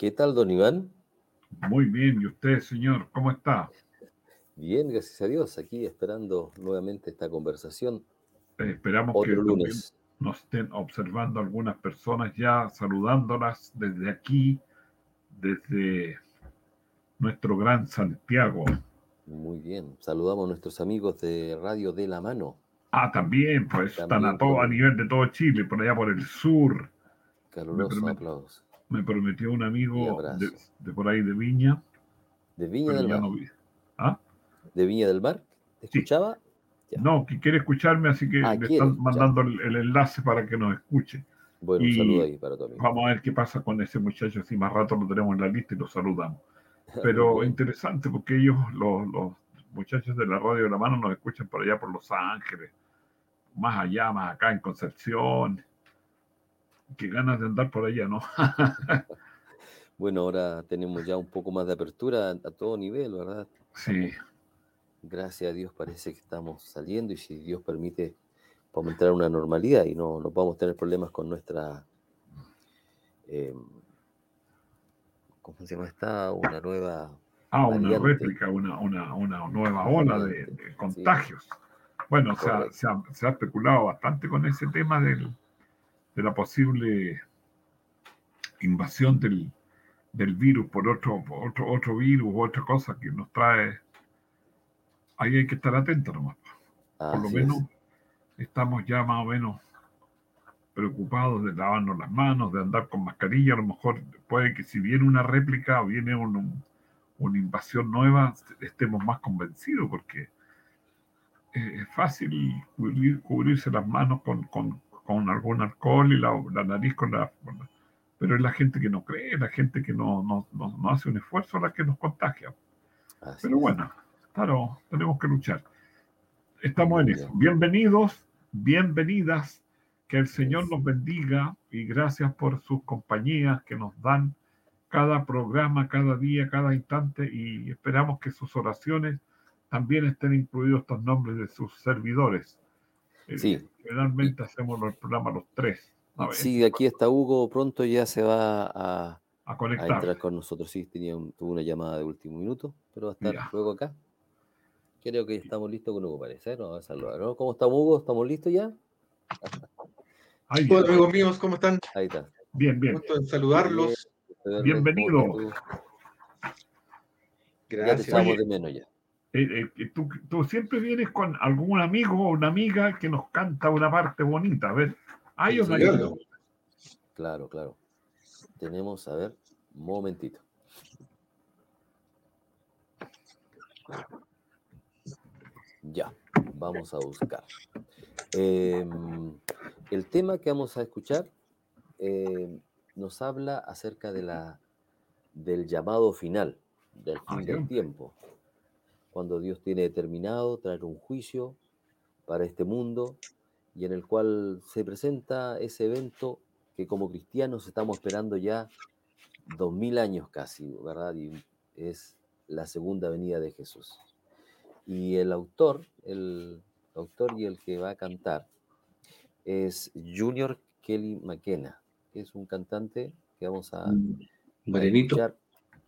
¿Qué tal, don Iván? Muy bien, ¿y usted, señor? ¿Cómo está? Bien, gracias a Dios, aquí esperando nuevamente esta conversación. Eh, esperamos que lunes. nos estén observando algunas personas ya, saludándolas desde aquí, desde nuestro gran Santiago. Muy bien, saludamos a nuestros amigos de Radio de la Mano. Ah, también, pues están a, todo, a nivel de todo Chile, por allá por el sur. Caluroso aplausos me prometió un amigo de, por ahí de Viña. ¿De Viña del Mar? ¿Ah? ¿De Viña del Mar? ¿Te escuchaba? No, que quiere escucharme, así que ah, le están mandando el, enlace para que nos escuche. Bueno, un saludo ahí para todos. Vamos a ver qué pasa con ese muchacho, si más rato lo tenemos en la lista y lo saludamos. Pero interesante porque ellos, los, los muchachos de la radio de la mano, nos escuchan por allá por Los Ángeles, más allá, más acá en Concepción, qué ganas de andar por allá, ¿no? bueno, ahora tenemos ya un poco más de apertura a, todo nivel, ¿verdad? Sí. Gracias a Dios parece que estamos saliendo y si Dios permite, podemos entrar a una normalidad y no, no podemos tener problemas con nuestra... Eh, ¿Cómo se llama esta? Una nueva... Ah, una réplica, una, una, una, nueva ola de, contagios. Bueno, se ha, se ha especulado bastante con ese tema del, de la posible invasión del, virus por otro, otro, otro virus u otra cosa que nos trae. Ahí hay que estar atentos nomás. por lo menos estamos ya más o menos preocupados de lavarnos las manos, de andar con mascarilla. A lo mejor puede que si viene una réplica o viene una invasión nueva, estemos más convencidos porque es fácil cubrirse las manos con, con algún alcohol y la, nariz con la, Pero es la gente que no cree, la gente que no, no, no, hace un esfuerzo la que nos contagia. Pero bueno, claro, tenemos que luchar. Estamos en eso. Bienvenidos, bienvenidas. Que el Señor nos bendiga y gracias por sus compañías que nos dan cada programa, cada día, cada instante y esperamos que sus oraciones también estén incluidos estos nombres de sus servidores Sí. Generalmente hacemos el programa los tres. Sí, aquí está Hugo, pronto ya se va a, a conectar. entrar con nosotros. Sí, tenía tuvo una llamada de último minuto, pero va a estar luego acá. Creo que estamos listos con Hugo, parece. ¿no? A saludar, ¿no? ¿Cómo estamos, Hugo? ¿Estamos listos ya? Hola, amigos míos, ¿cómo están? Ahí está. Bien, bien. Gusto en saludarlos. Bienvenido. Gracias. Ya te de menos ya. Eh, eh, tú, siempre vienes con algún amigo o una amiga que nos canta una parte bonita. A ver, ¿hay Claro, claro. Tenemos, a ver, un momentito. Ya, vamos a buscar. Em, el tema que vamos a escuchar em, nos habla acerca de la, del llamado final, del fin ah, del tiempo cuando Dios tiene determinado traer un juicio para este mundo y en el cual se presenta ese evento que como cristianos estamos esperando ya dos mil años casi, ¿verdad? Y es la segunda venida de Jesús. Y el autor, el autor y el que va a cantar es Junior Kelly McKenna, que es un cantante que vamos a, Morenito.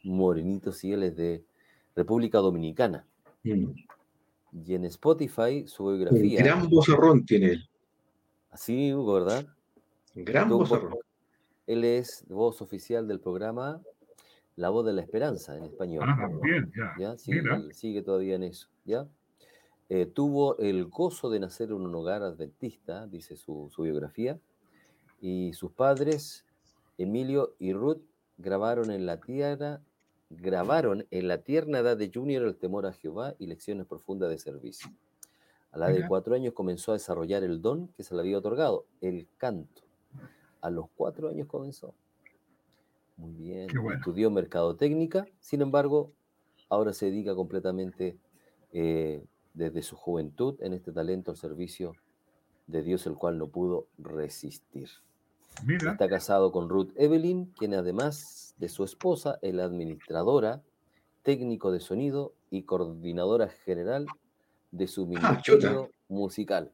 Morenito, sí, él es de República Dominicana. Mm. Y en Spotify, su biografía. Un gran vozarrón tiene él. Así, Hugo, ¿verdad? gran vozarrón. Él es voz oficial del programa La Voz de la Esperanza en español. Ah, bien, ya. sigue todavía en eso, ¿ya? Eh, tuvo el gozo de nacer en un hogar adventista, dice su, su biografía, y sus padres, Emilio y Ruth, grabaron en la tierra grabaron en la tierna edad de Junior el temor a Jehová y lecciones profundas de servicio. A la de cuatro años comenzó a desarrollar el don que se le había otorgado, el canto. A los cuatro años comenzó. Muy bien. Estudió mercadotecnia, sin embargo, ahora se dedica completamente eh, desde su juventud en este talento al servicio de Dios, el cual no pudo resistir. Está casado con Ruth Evelyn, quien además de su esposa es la administradora, técnico de sonido y coordinadora general de su ah, ministerio musical.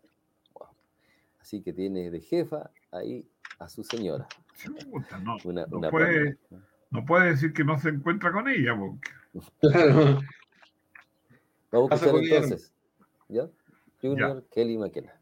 Así que tiene de jefa ahí a su señora. no, puede, decir que no se encuentra con ella. Vamos a escuchar entonces. ¿Ya? Junior Kelly McKenna.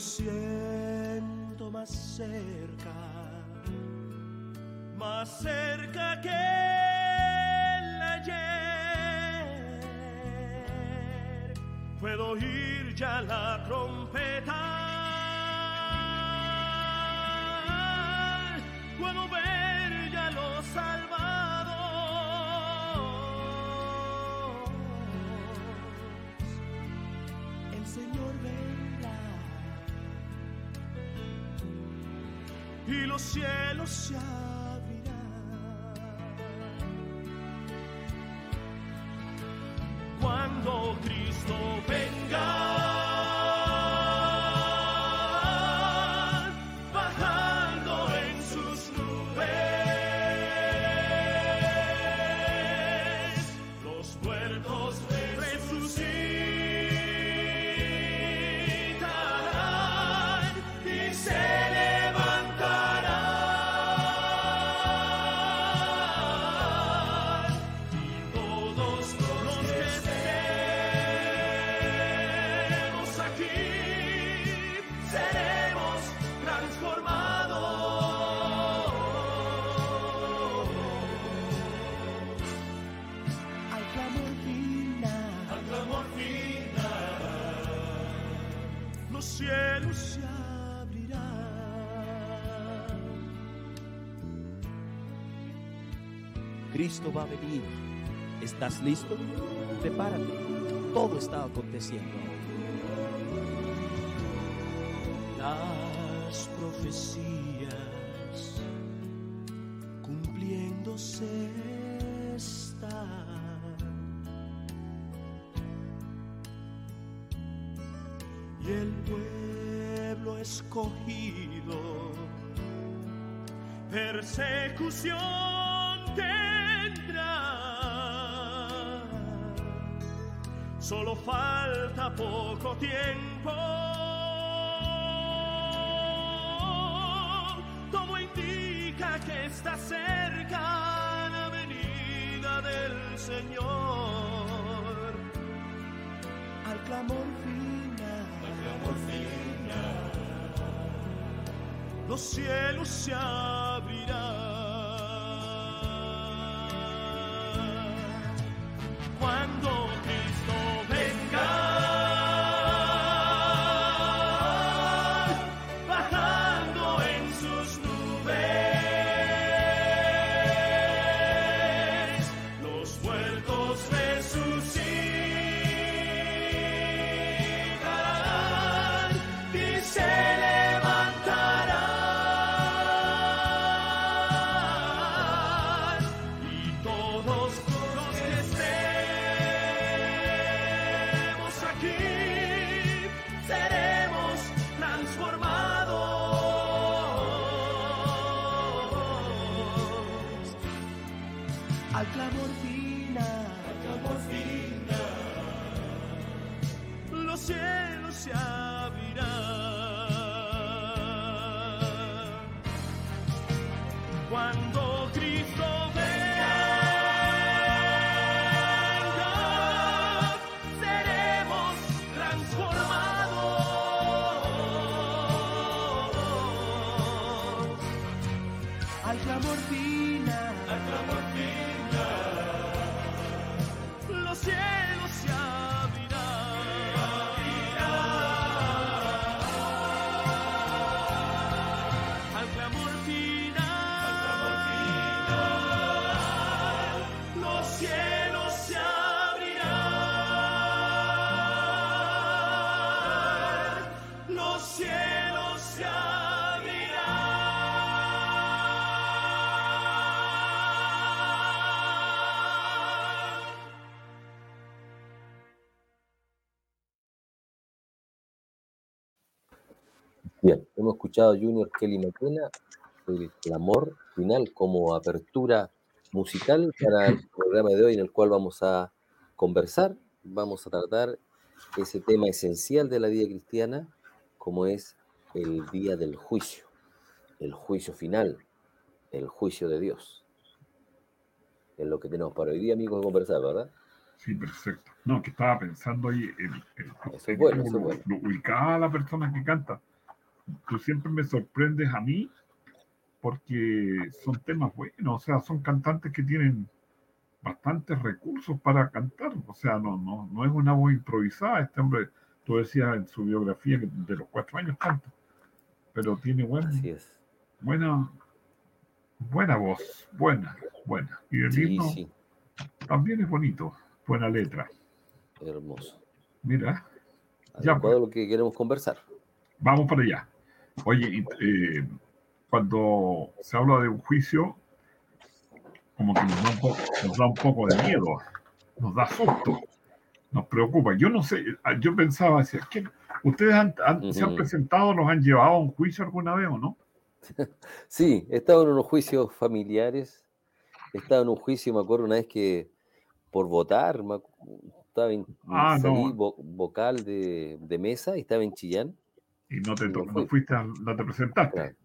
Siento más cerca, más cerca que el ayer. Puedo oír ya la trompeta, cielos se Cristo va a venir. ¿Estás listo? Prepárate. Todo está aconteciendo. Las profecías cumpliéndose están. Y el pueblo escogido persecución solo falta poco tiempo. Todo indica que está cerca la venida del Señor. Al clamor final, al clamor final, los cielos se abrirán. Hemos escuchado a Junior Kelly McKenna, el clamor final como apertura musical para el programa de hoy en el cual vamos a conversar, vamos a tratar ese tema esencial de la vida cristiana como es el día del juicio, el juicio final, el juicio de Dios. Es lo que tenemos para hoy día, amigos, de conversar, ¿verdad? Sí, perfecto. No, que estaba pensando ahí, el, el, es bueno, lo- bueno. lo ubicaba a la persona que canta. Tú siempre me sorprendes a mí porque son temas buenos, o sea, son cantantes que tienen bastantes recursos para cantar, o sea, no, no, no es una voz improvisada, este hombre, tú decías en su biografía que de los cuatro años canta, pero tiene buen, Así es. buena, buena voz, buena, buena. Y el Sí, himno sí, también es bonito, buena letra. hermoso. Mira, Ya, Adecuado a lo que queremos conversar. vamos para allá. Oye, eh, cuando se habla de un juicio, como que nos da, un poco, nos da un poco de miedo, nos da susto, nos preocupa. Yo no sé, ah, yo pensaba, decía, ¿qué- ¿ustedes han- han- se han presentado, los han llevado a un juicio alguna vez o no? Sí, he estado en unos juicios familiares. He estado en un juicio, me acuerdo una vez que por votar, me estaba en, Ah, salí no. vo- vocal de, de mesa y estaba en Chillán. Y no te, No no fuiste, a- no te presentaste. Claro,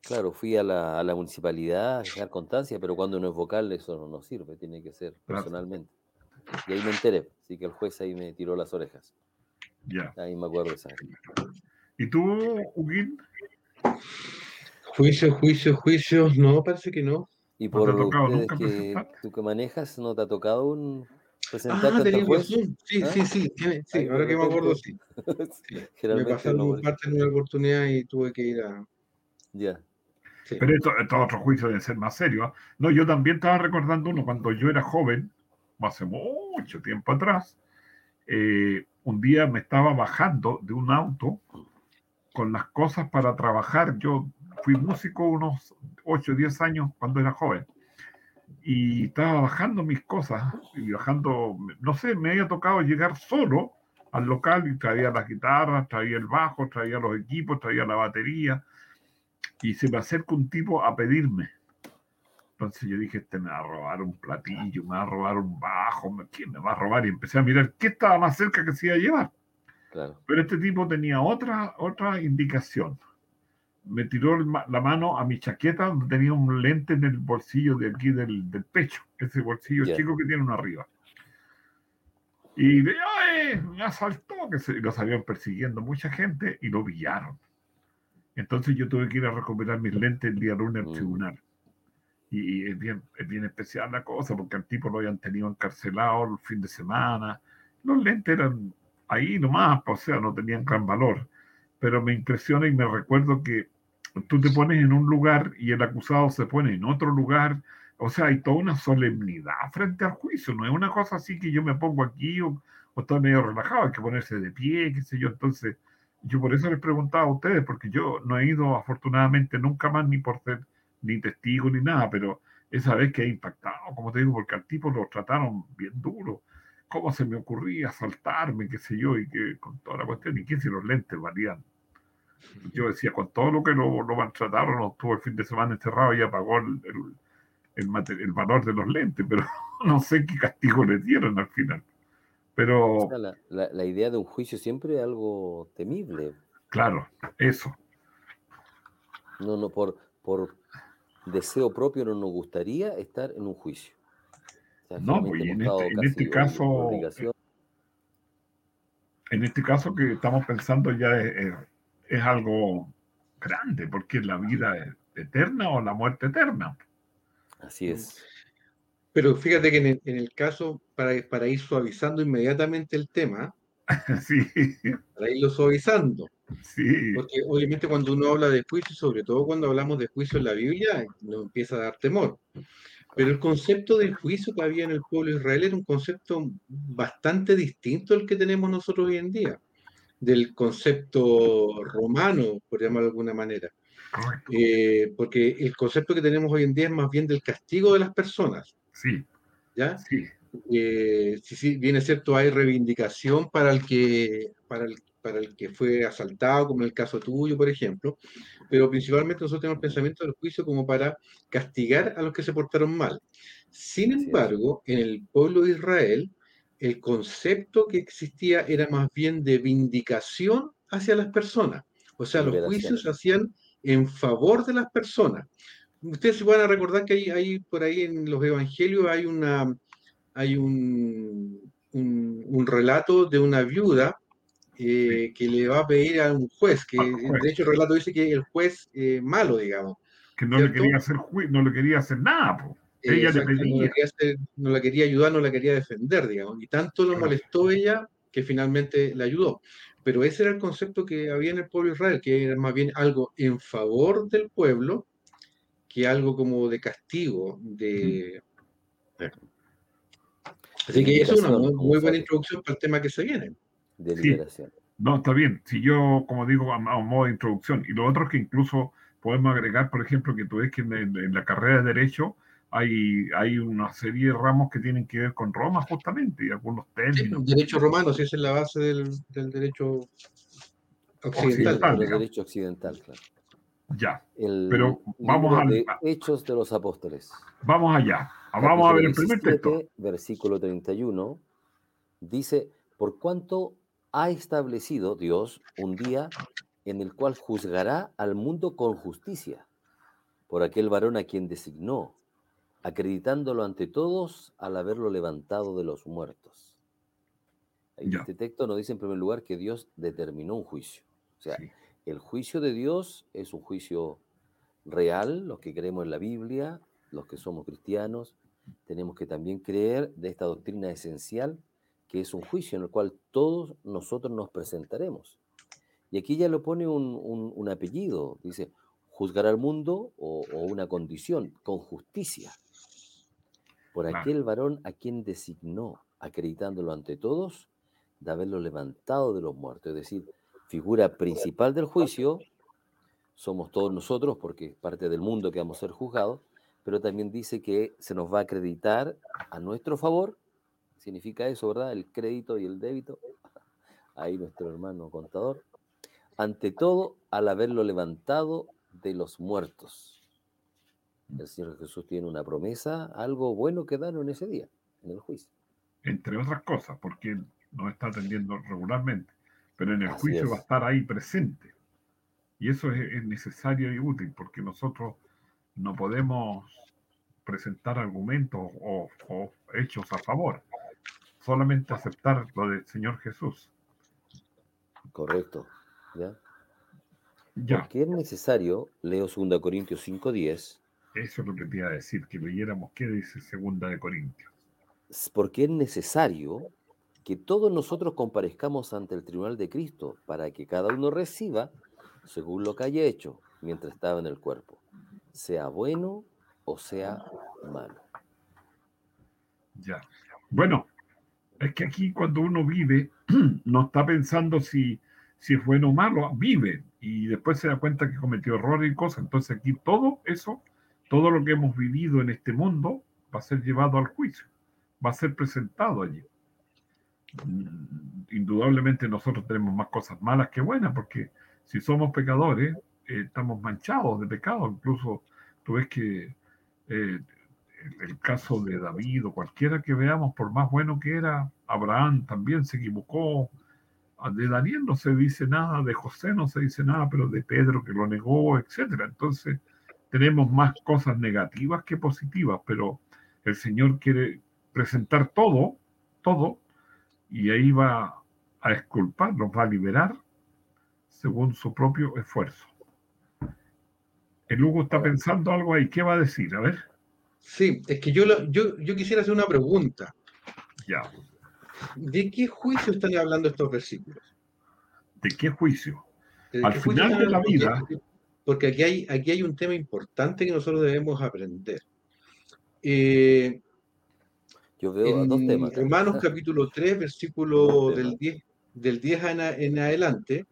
Claro, fui a la, a la municipalidad a dejar constancia, pero cuando uno es vocal eso no, no sirve, tiene que ser Claro. personalmente. Y ahí me enteré, así que el juez ahí me tiró las orejas. Ya. Ahí me acuerdo de esa. ¿Y tú, Huguín? Juicio, juicio, juicio. No, parece que no. Y ¿No te por ha tocado ustedes nunca que tú que manejas, ¿no te ha tocado un presentarte Ah, razón. Sí, ¿Ah? sí, sí. tiene- sí, de ahora que me acuerdo, repente- sí. Me pasaron un parte en una oportunidad y tuve que ir a. Ya. sí. Pero esto, estos otros juicios deben ser más serios. ¿ah? No, yo también estaba recordando uno cuando yo era joven, hace mucho tiempo atrás. eh, un día me estaba bajando de un auto con las cosas para trabajar. Yo fui músico unos 8 o 10 años cuando era joven. Y estaba bajando mis cosas y bajando, no sé, me había tocado llegar solo al local y traía las guitarras, traía el bajo, traía los equipos, traía la batería y se me acerca un tipo a pedirme. Entonces yo dije, este me va a robar un platillo, me va a robar un bajo, ¿quién me va a robar? Y empecé a mirar qué estaba más cerca que se iba a llevar. Claro. Pero este tipo tenía otra, otra indicación. Me tiró la mano a mi chaqueta donde tenía un lente en el bolsillo de aquí del, del pecho, ese bolsillo chico que tiene uno arriba. Y de, ¡ay! Me asaltó, que se, lo salieron persiguiendo mucha gente y lo pillaron. Entonces yo tuve que ir a recuperar mis lentes el día lunes al Mm. tribunal. Y, y es, bien, es bien especial la cosa, porque al tipo lo habían tenido encarcelado el fin de semana. Los lentes eran ahí nomás, o sea, no tenían gran valor. Pero me impresiona y me recuerdo que tú te pones en un lugar y el acusado se pone en otro lugar. O sea, hay toda una solemnidad frente al juicio. No es una cosa así que yo me pongo aquí o, o estoy medio relajado, hay que ponerse de pie, qué sé yo. Entonces, yo por eso les preguntaba a ustedes, porque yo no he ido afortunadamente nunca más ni por ser ni testigo ni nada, pero esa vez que he impactado, como te digo, porque al tipo lo trataron bien duro. ¿Cómo se me ocurría asaltarme, qué sé yo, y que con toda la cuestión, y que si los lentes valían? Yo decía, con todo lo que lo, lo maltrataron, no estuvo el fin de semana encerrado y ya pagó el, el, el mate- el valor de los lentes, pero no sé qué castigo le dieron al final. Pero, O sea, la, la- la idea de un juicio siempre es algo temible. claro, eso. No, no, por, por deseo propio no nos gustaría estar en un juicio. Sea, No, pues, y en este- en este caso. En este caso que estamos pensando ya es, es- es algo grande, porque la vida es eterna o la muerte eterna. Así es. Pero fíjate que en el, en el caso, para, para ir suavizando inmediatamente el tema, Sí, para irlo suavizando, sí, porque obviamente cuando uno habla de juicio, sobre todo cuando hablamos de juicio en la Biblia, nos empieza a dar temor. Pero el concepto de juicio que había en el pueblo de Israel era un concepto bastante distinto al que tenemos nosotros hoy en día, del concepto romano, por llamarlo de alguna manera. Eh, porque el concepto que tenemos hoy en día es más bien del castigo de las personas, Sí, ¿ya? sí, Eh, si, si bien es cierto, hay reivindicación para el que, para el, para el que fue asaltado, como en el caso tuyo, por ejemplo, pero principalmente nosotros tenemos el pensamiento del juicio como para castigar a los que se portaron mal. Sin embargo, en el pueblo de Israel, el concepto que existía era más bien de vindicación hacia las personas. O sea, los juicios se hacían en favor de las personas. Ustedes se van a recordar que hay, hay por ahí en los evangelios hay una hay un, un, relato de una viuda eh, que le va a pedir a un juez, que de hecho el relato dice que el juez eh, malo, digamos. Que no le quería hacer no le quería hacer nada, ella le pedía. No, la quería ayudar, no la quería defender, digamos. Y tanto lo molestó ella que finalmente la ayudó. Pero ese era el concepto que había en el pueblo de Israel, que era más bien algo en favor del pueblo que algo como de castigo, de... Así que eso es una muy, buena introducción para el tema que se viene. De liberación. No, está bien. Si yo, como digo, a, modo de introducción. Y lo otro es que incluso podemos agregar, por ejemplo, que tú ves que en, la carrera de Derecho hay, hay una serie de ramos que tienen que ver con Roma, justamente, y algunos términos. Sí, derecho romano, si esa es la base del, derecho occidental. El derecho occidental, claro. Ya. pero vamos a. Hechos de los Apóstoles. Vamos allá. Vamos a ver el primer texto. Versículo 31. Dice: Por cuanto ha establecido Dios un día en el cual juzgará al mundo con justicia, por aquel varón a quien designó, acreditándolo ante todos al haberlo levantado de los muertos. Este texto nos dice en primer lugar que Dios determinó un juicio. O sea, el juicio de Dios es un juicio real, los que creemos en la Biblia, los que somos cristianos, tenemos que también creer de esta doctrina esencial, que es un juicio en el cual todos nosotros nos presentaremos. Y aquí ya lo pone un, apellido, dice, juzgar al mundo o, una condición, con justicia, por aquel varón a quien designó, acreditándolo ante todos, de haberlo levantado de los muertos. Es decir, figura principal del juicio somos todos nosotros, porque es parte del mundo que vamos a ser juzgados, pero también dice que se nos va a acreditar a nuestro favor, significa eso, ¿verdad? El crédito y el débito, ahí nuestro hermano contador, ante todo al haberlo levantado de los muertos. El Señor Jesús tiene una promesa, algo bueno que dar en ese día, en el juicio. Entre otras cosas, porque nos está atendiendo regularmente pero en el juicio va a estar ahí presente. Y eso es, necesario y útil, porque nosotros no podemos presentar argumentos o, hechos a favor, solamente aceptar lo del Señor Jesús. Correcto. ¿Ya? Ya. Porque es necesario, leo 2 Corintios 5.10. Eso es lo que te iba a decir, que leyéramos qué dice 2 de Corintios. Porque es necesario que todos nosotros comparezcamos ante el tribunal de Cristo para que cada uno reciba según lo que haya hecho mientras estaba en el cuerpo, sea bueno o sea malo. Ya. Bueno, es que aquí cuando uno vive, no está pensando si, si es bueno o malo, vive y después se da cuenta que cometió errores y cosas. Entonces aquí todo eso, todo lo que hemos vivido en este mundo va a ser llevado al juicio, va a ser presentado allí indudablemente nosotros tenemos más cosas malas que buenas, porque si somos pecadores, eh, estamos manchados de pecado. Incluso tú ves que eh, el, caso de David o cualquiera que veamos, por más bueno que era, Abraham también se equivocó. De Daniel no se dice nada, de José no se dice nada, pero de Pedro que lo negó, etcétera. Entonces, tenemos más cosas negativas que positivas, pero el Señor quiere presentar todo, todo, y ahí va a esculpar, nos va a liberar según su propio esfuerzo. El Hugo está pensando algo ahí. ¿Qué va a decir? A ver. Sí, es que yo, yo, yo quisiera hacer una pregunta. Ya. ¿De qué juicio están hablando estos versículos? ¿De qué juicio? Al final de la vida. Porque aquí hay, aquí hay un tema importante que nosotros debemos aprender. Eh, yo veo dos temas. Romanos capítulo 3, versículo del 10, del 10 en adelante,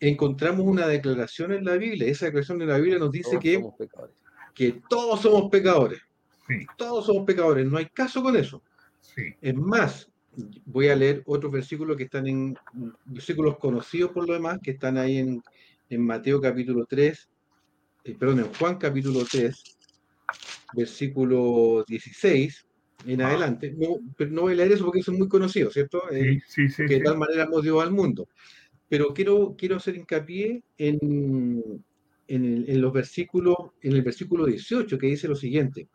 encontramos una declaración en la Biblia. Esa declaración en la Biblia nos dice que, que todos somos pecadores. Todos somos pecadores. No hay caso con eso. Es más, voy a leer otros versículos que están en, versículos conocidos por lo demás, que están ahí en, en Mateo capítulo 3, eh, perdón, en Juan capítulo 3, versículo 16 en ah. adelante. No, pero no voy a leer eso porque eso es muy conocido, ¿cierto? Sí, sí, sí, que de tal manera hemos Dios al mundo. Pero quiero, quiero hacer hincapié en, en, en, los versículos, en el versículo 18, que dice lo siguiente: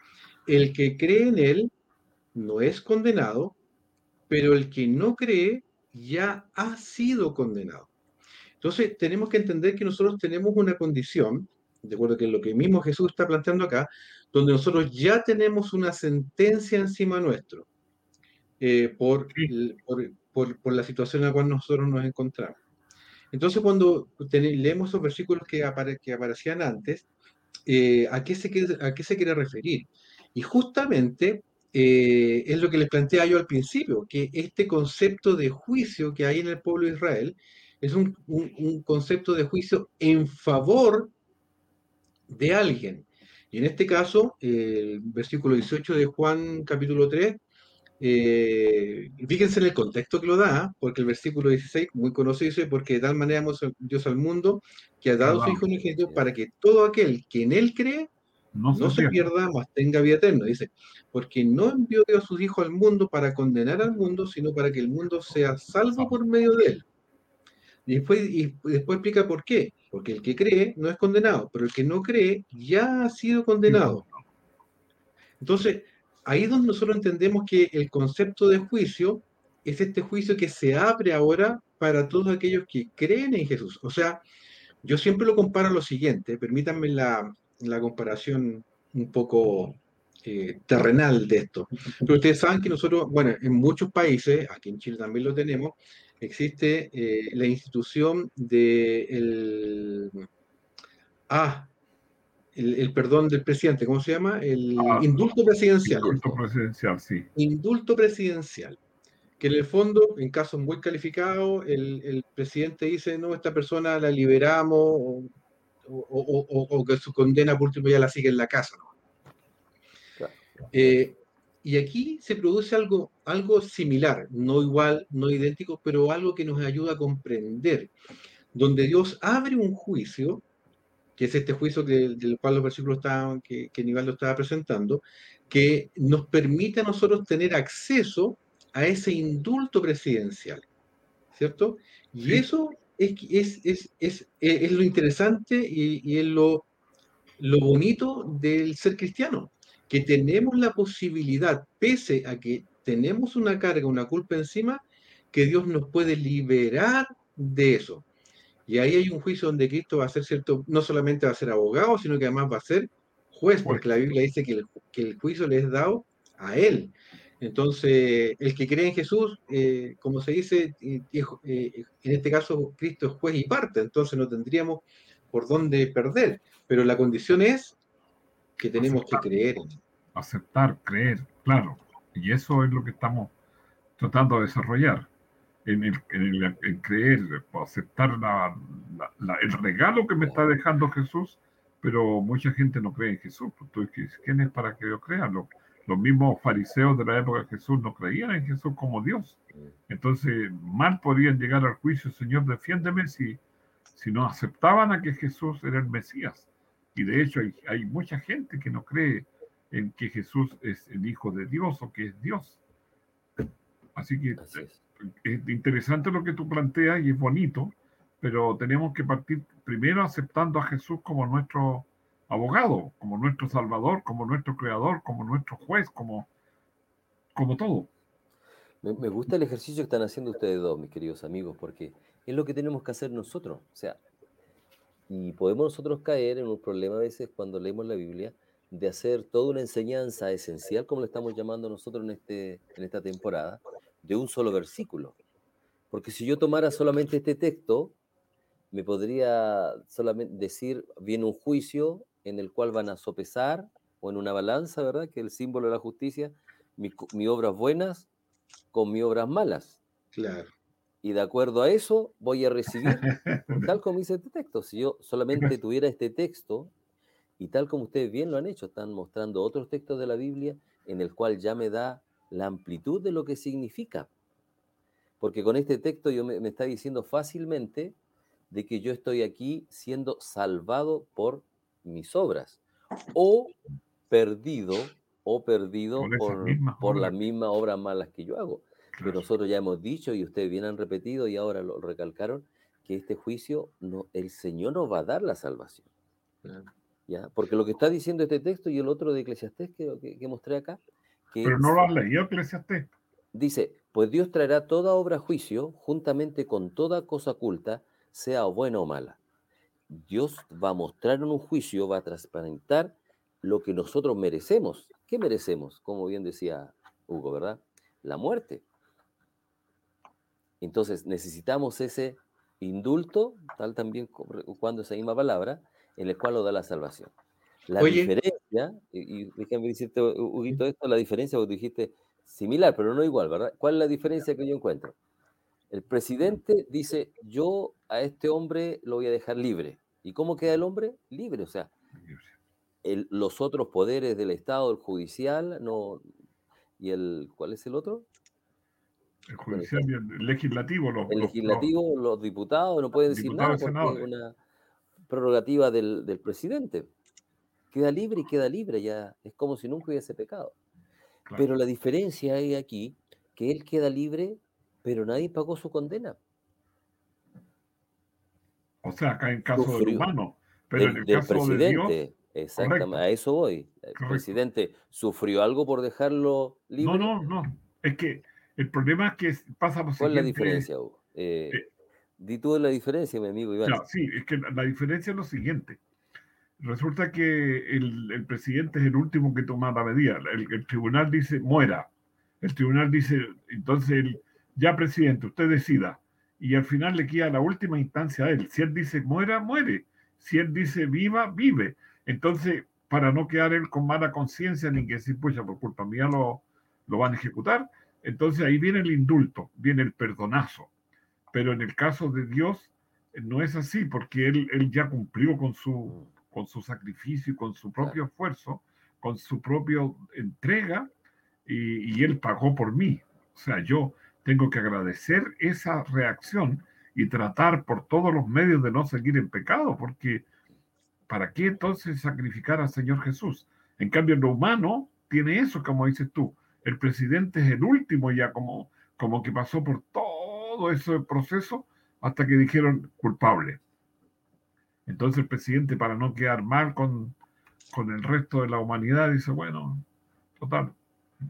El que cree en él no es condenado, pero el que no cree ya ha sido condenado. Entonces, tenemos que entender que nosotros tenemos una condición, de acuerdo que lo que mismo Jesús está planteando acá, donde nosotros ya tenemos una sentencia encima nuestro eh, por, por, por, la situación en la cual nosotros nos encontramos. Entonces, cuando leemos esos versículos que, aparecían antes, eh, ¿a, qué se quiere, ¿a qué se quiere referir? Y justamente eh, es lo que les planteaba yo al principio, que este concepto de juicio que hay en el pueblo de Israel es un, un, concepto de juicio en favor de alguien. Y en este caso, el versículo 18 de Juan capítulo 3, eh, fíjense en el contexto que lo da, porque el versículo 16, muy conocido, dice, porque de tal manera hemos Dios al mundo, que ha dado su Hijo ejemplo para que todo aquel que en Él cree, no, se, pierda, mas tenga vida eterna. Dice, porque no envió Dios a sus hijos al mundo para condenar al mundo, sino para que el mundo sea salvo por medio de él. Y después, y después explica por qué. Porque el que cree no es condenado, pero el que no cree ya ha sido condenado. Entonces, ahí es donde nosotros entendemos que el concepto de juicio es este juicio que se abre ahora para todos aquellos que creen en Jesús. O sea, yo siempre lo comparo a lo siguiente, permítanme la, comparación un poco eh, terrenal de esto. Pero ustedes saben que nosotros, bueno, en muchos países, aquí en Chile también lo tenemos, existe eh, la institución de ah, el, perdón del presidente, ¿cómo se llama? El ah, indulto presidencial. Indulto presidencial, sí. Indulto presidencial. Que en el fondo, en casos muy calificados, el, el presidente dice, no, esta persona la liberamos, o, que su condena por último ya la sigue en la casa. Eh, y aquí se produce algo, algo similar, no igual, no idéntico, pero algo que nos ayuda a comprender, donde Dios abre un juicio, que es este juicio del cual los versículos estaban, que, que Nivaldo estaba presentando, que nos permite a nosotros tener acceso a ese indulto presidencial, ¿cierto? Y eso es, es, es, es, lo interesante y, es lo, lo bonito del ser cristiano, que tenemos la posibilidad, pese a que tenemos una carga, una culpa encima, que Dios nos puede liberar de eso. Y ahí hay un juicio donde Cristo va a ser cierto, no solamente va a ser abogado, sino que además va a ser juez, porque la Biblia dice que el, que el juicio le es dado a él. Entonces, el que cree en Jesús, eh, como se dice, eh, en este caso Cristo es juez y parte, entonces no tendríamos por dónde perder, pero la condición es que tenemos que creer. Aceptar, creer, claro, y eso es lo que estamos tratando de desarrollar, en el, creer, aceptar el regalo que me está dejando Jesús, pero mucha gente no cree en Jesús, entonces, ¿quién es para que yo crea? Lo, los mismos fariseos de la época de Jesús no creían en Jesús como Dios. Entonces, mal podían llegar al juicio, Señor, defiéndeme si, si no aceptaban a que Jesús era el Mesías. Y de hecho hay, hay mucha gente que no cree en que Jesús es el Hijo de Dios o que es Dios. Así que es. Es interesante lo que tú planteas y es bonito, pero tenemos que partir primero aceptando a Jesús como nuestro abogado, como nuestro salvador, como nuestro creador, como nuestro juez, como, como todo. Me, gusta el ejercicio que están haciendo ustedes dos, mis queridos amigos, porque es lo que tenemos que hacer nosotros. O sea, y podemos nosotros caer en un problema a veces cuando leemos la Biblia de hacer toda una enseñanza esencial, como le estamos llamando nosotros en, este, en esta temporada, de un solo versículo. Porque si yo tomara solamente este texto, me podría solamente decir, viene un juicio en el cual van a sopesar, o en una balanza, ¿verdad? Que el símbolo de la justicia, mis mi obras buenas con mis obras malas. Claro. Y de acuerdo a eso voy a recibir, tal como dice este texto. Si yo solamente tuviera este texto, y tal como ustedes bien lo han hecho, están mostrando otros textos de la Biblia en el cual ya me da la amplitud de lo que significa. Porque con este texto yo me, está diciendo fácilmente de que yo estoy aquí siendo salvado por mis obras o perdido o perdido por, por las mismas obras malas que yo hago. Que nosotros ya hemos dicho y ustedes bien han repetido y ahora lo recalcaron, que este juicio, no, el Señor nos va a dar la salvación. ¿ya? Porque lo que está diciendo este texto y el otro de Eclesiastés que, que, mostré acá. Que Pero no lo has leído, Eclesiastés. Dice, pues Dios traerá toda obra a juicio juntamente con toda cosa oculta, sea buena o mala. Dios va a mostrar en un juicio, va a transparentar lo que nosotros merecemos. ¿Qué merecemos? Como bien decía Hugo, ¿verdad? La muerte. Entonces necesitamos ese indulto, tal también cuando esa misma palabra, en el cual lo da la salvación. La diferencia, y, déjame decirte, Huguito, esto, la diferencia, vos dijiste similar, pero no igual, ¿verdad? ¿Cuál es la diferencia que yo encuentro? El presidente dice, yo a este hombre lo voy a dejar libre. ¿Y cómo queda el hombre? Libre, o sea, los otros poderes del Estado, el judicial, no, y el, ¿cuál es el otro? El judicial y el legislativo. Los, el legislativo, los, diputados no pueden decir nada porque es una prerrogativa del, presidente. Queda libre y queda libre, ya es como si nunca hubiese pecado. Pero la diferencia hay aquí que él queda libre, pero nadie pagó su condena. O sea, acá en caso del humano, pero en el caso presidente, de Dios, exactamente, a eso voy. El presidente sufrió algo por dejarlo libre. No, no, no. Es que el problema es que pasa por ¿Cuál es la diferencia, Hugo? Eh, eh, di tú la diferencia, mi amigo Iván. sí, es que la, diferencia es lo siguiente. Resulta que el, presidente es el último que toma la medida. El, tribunal dice, muera. El tribunal dice, entonces, ya presidente, usted decida. Y al final le queda la última instancia a él. Si él dice muera, muere. Si él dice viva, vive. Entonces, para no quedar él con mala conciencia ni que decir, pucha, por culpa mía lo, lo van a ejecutar, entonces ahí viene el indulto, viene el perdonazo. Pero en el caso de Dios no es así, porque Él, él ya cumplió con su, con su sacrificio, con su propio esfuerzo, con su propia entrega, y, y Él pagó por mí. O sea, yo tengo que agradecer esa reacción y tratar por todos los medios de no seguir en pecado, porque ¿para qué entonces sacrificar al Señor Jesús? En cambio, lo humano tiene eso, como dices tú, el presidente es el último ya como, como que pasó por todo ese proceso hasta que dijeron culpable. Entonces el presidente, para no quedar mal con, con el resto de la humanidad, dice, bueno, total,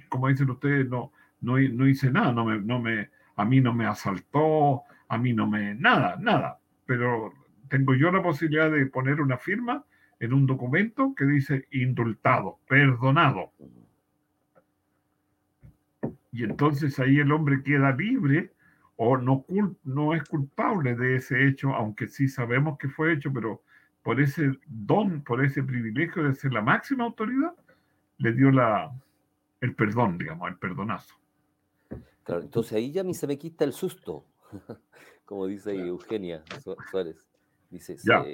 como dicen ustedes, no, no, no hice nada, no me, no me, a mí no me asaltó, a mí no me, nada, nada, pero tengo yo la posibilidad de poner una firma en un documento que dice indultado, perdonado y entonces ahí el hombre queda libre o no, no es culpable de ese hecho, aunque sí sabemos que fue hecho, pero por ese don, por ese privilegio de ser la máxima autoridad, le dio la, el perdón, digamos, el perdonazo. Claro, entonces ahí ya a mí se me quita el susto, como dice Eugenia Suárez. Dice, ya,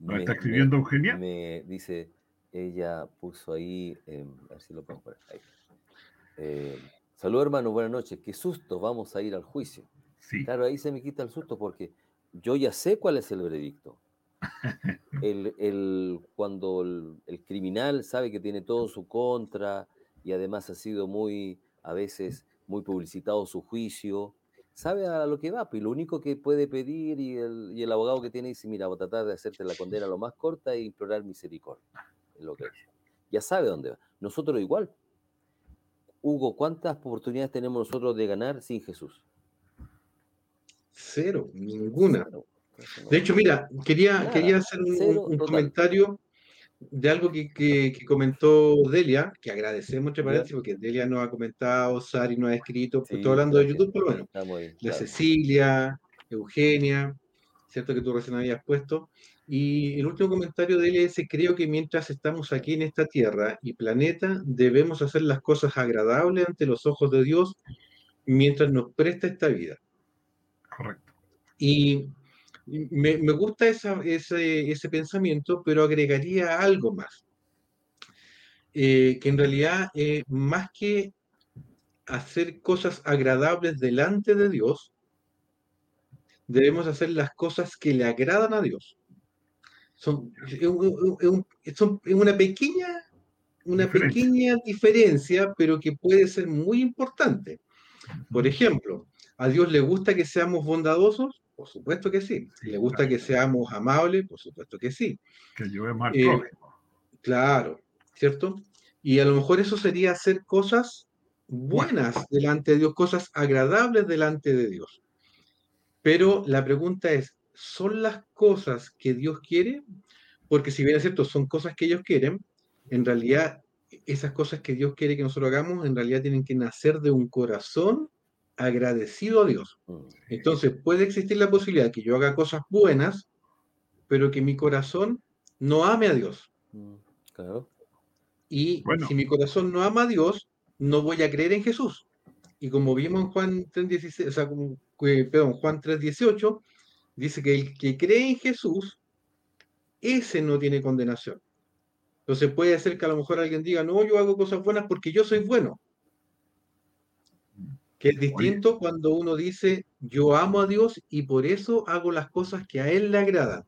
¿no está escribiendo Eugenia? Me dice, ella puso ahí, eh, a ver si lo pongo por ahí. Eh, Salud, hermano, buenas noches. Qué susto, vamos a ir al juicio. Sí. Claro, ahí se me quita el susto porque yo ya sé cuál es el veredicto. El, cuando el, criminal sabe que tiene todo su contra y además ha sido muy, a veces, muy publicitado su juicio, sabe a lo que va, pero lo único que puede pedir y el, y el abogado que tiene dice, mira, voy a tratar de hacerte la condena lo más corta e implorar misericordia. Es lo que Ya sabe dónde va. Nosotros igual. Hugo, ¿cuántas oportunidades tenemos nosotros de ganar sin Jesús? Cero, ninguna. De hecho, mira, quería, quería hacer un, comentario de algo que, comentó Delia, que agradecemos, te parece, porque Delia nos ha comentado, Sari nos ha escrito, estoy hablando de YouTube, pero bueno, de Cecilia, Eugenia, cierto que tú recién habías puesto, y el último comentario de él es, creo que mientras estamos aquí en esta tierra y planeta, debemos hacer las cosas agradables ante los ojos de Dios mientras nos presta esta vida. Correcto. Y me, gusta ese, pensamiento, pero agregaría algo más. Eh, que en realidad, eh, más que hacer cosas agradables delante de Dios, debemos hacer las cosas que le agradan a Dios. Son, son una pequeña, una pequeña diferencia, pero que puede ser muy importante. Por ejemplo, ¿a Dios le gusta que seamos bondadosos? Por supuesto que sí. ¿Le gusta que seamos amables? Por supuesto que sí. Que más eh, Claro, ¿cierto? Y a lo mejor eso sería hacer cosas buenas delante de Dios, cosas agradables delante de Dios. Pero la pregunta es, ¿son las cosas que Dios quiere? Porque si bien es cierto, son cosas que ellos quieren, en realidad esas cosas que Dios quiere que nosotros hagamos, en realidad tienen que nacer de un corazón agradecido a Dios. Mm. Entonces puede existir la posibilidad de que yo haga cosas buenas, pero que mi corazón no ame a Dios. Mm, claro. Y si mi corazón no ama a Dios, no voy a creer en Jesús. Y como vimos en Juan 3.16, o sea, perdón, Juan 3.18, dice que el que cree en Jesús, ese no tiene condenación. Entonces puede ser que a lo mejor alguien diga, no, yo hago cosas buenas porque yo soy bueno. Que es distinto cuando uno dice, yo amo a Dios y por eso hago las cosas que a Él le agradan.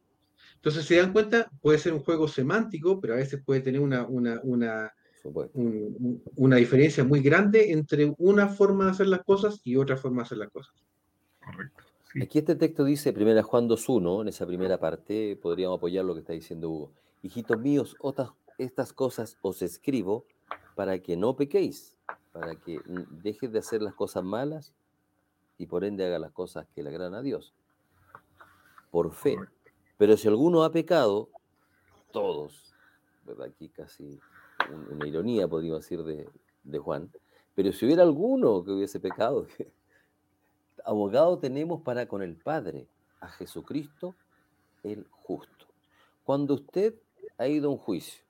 Entonces, se dan cuenta, puede ser un juego semántico, pero a veces puede tener una, una, una, una diferencia muy grande entre una forma de hacer las cosas y otra forma de hacer las cosas. Correcto. Aquí este texto dice, primera Juan 2.1, en esa primera parte, podríamos apoyar lo que está diciendo Hugo. Hijitos míos, otras, estas cosas os escribo para que no pequéis, para que dejes de hacer las cosas malas y por ende haga las cosas que le agradan a Dios. Por fe. Pero si alguno ha pecado, todos, ¿verdad? Aquí casi una ironía podríamos decir de, Juan, pero si hubiera alguno que hubiese pecado, abogado tenemos para con el Padre, a Jesucristo el justo. Cuando usted ha ido a un juicio,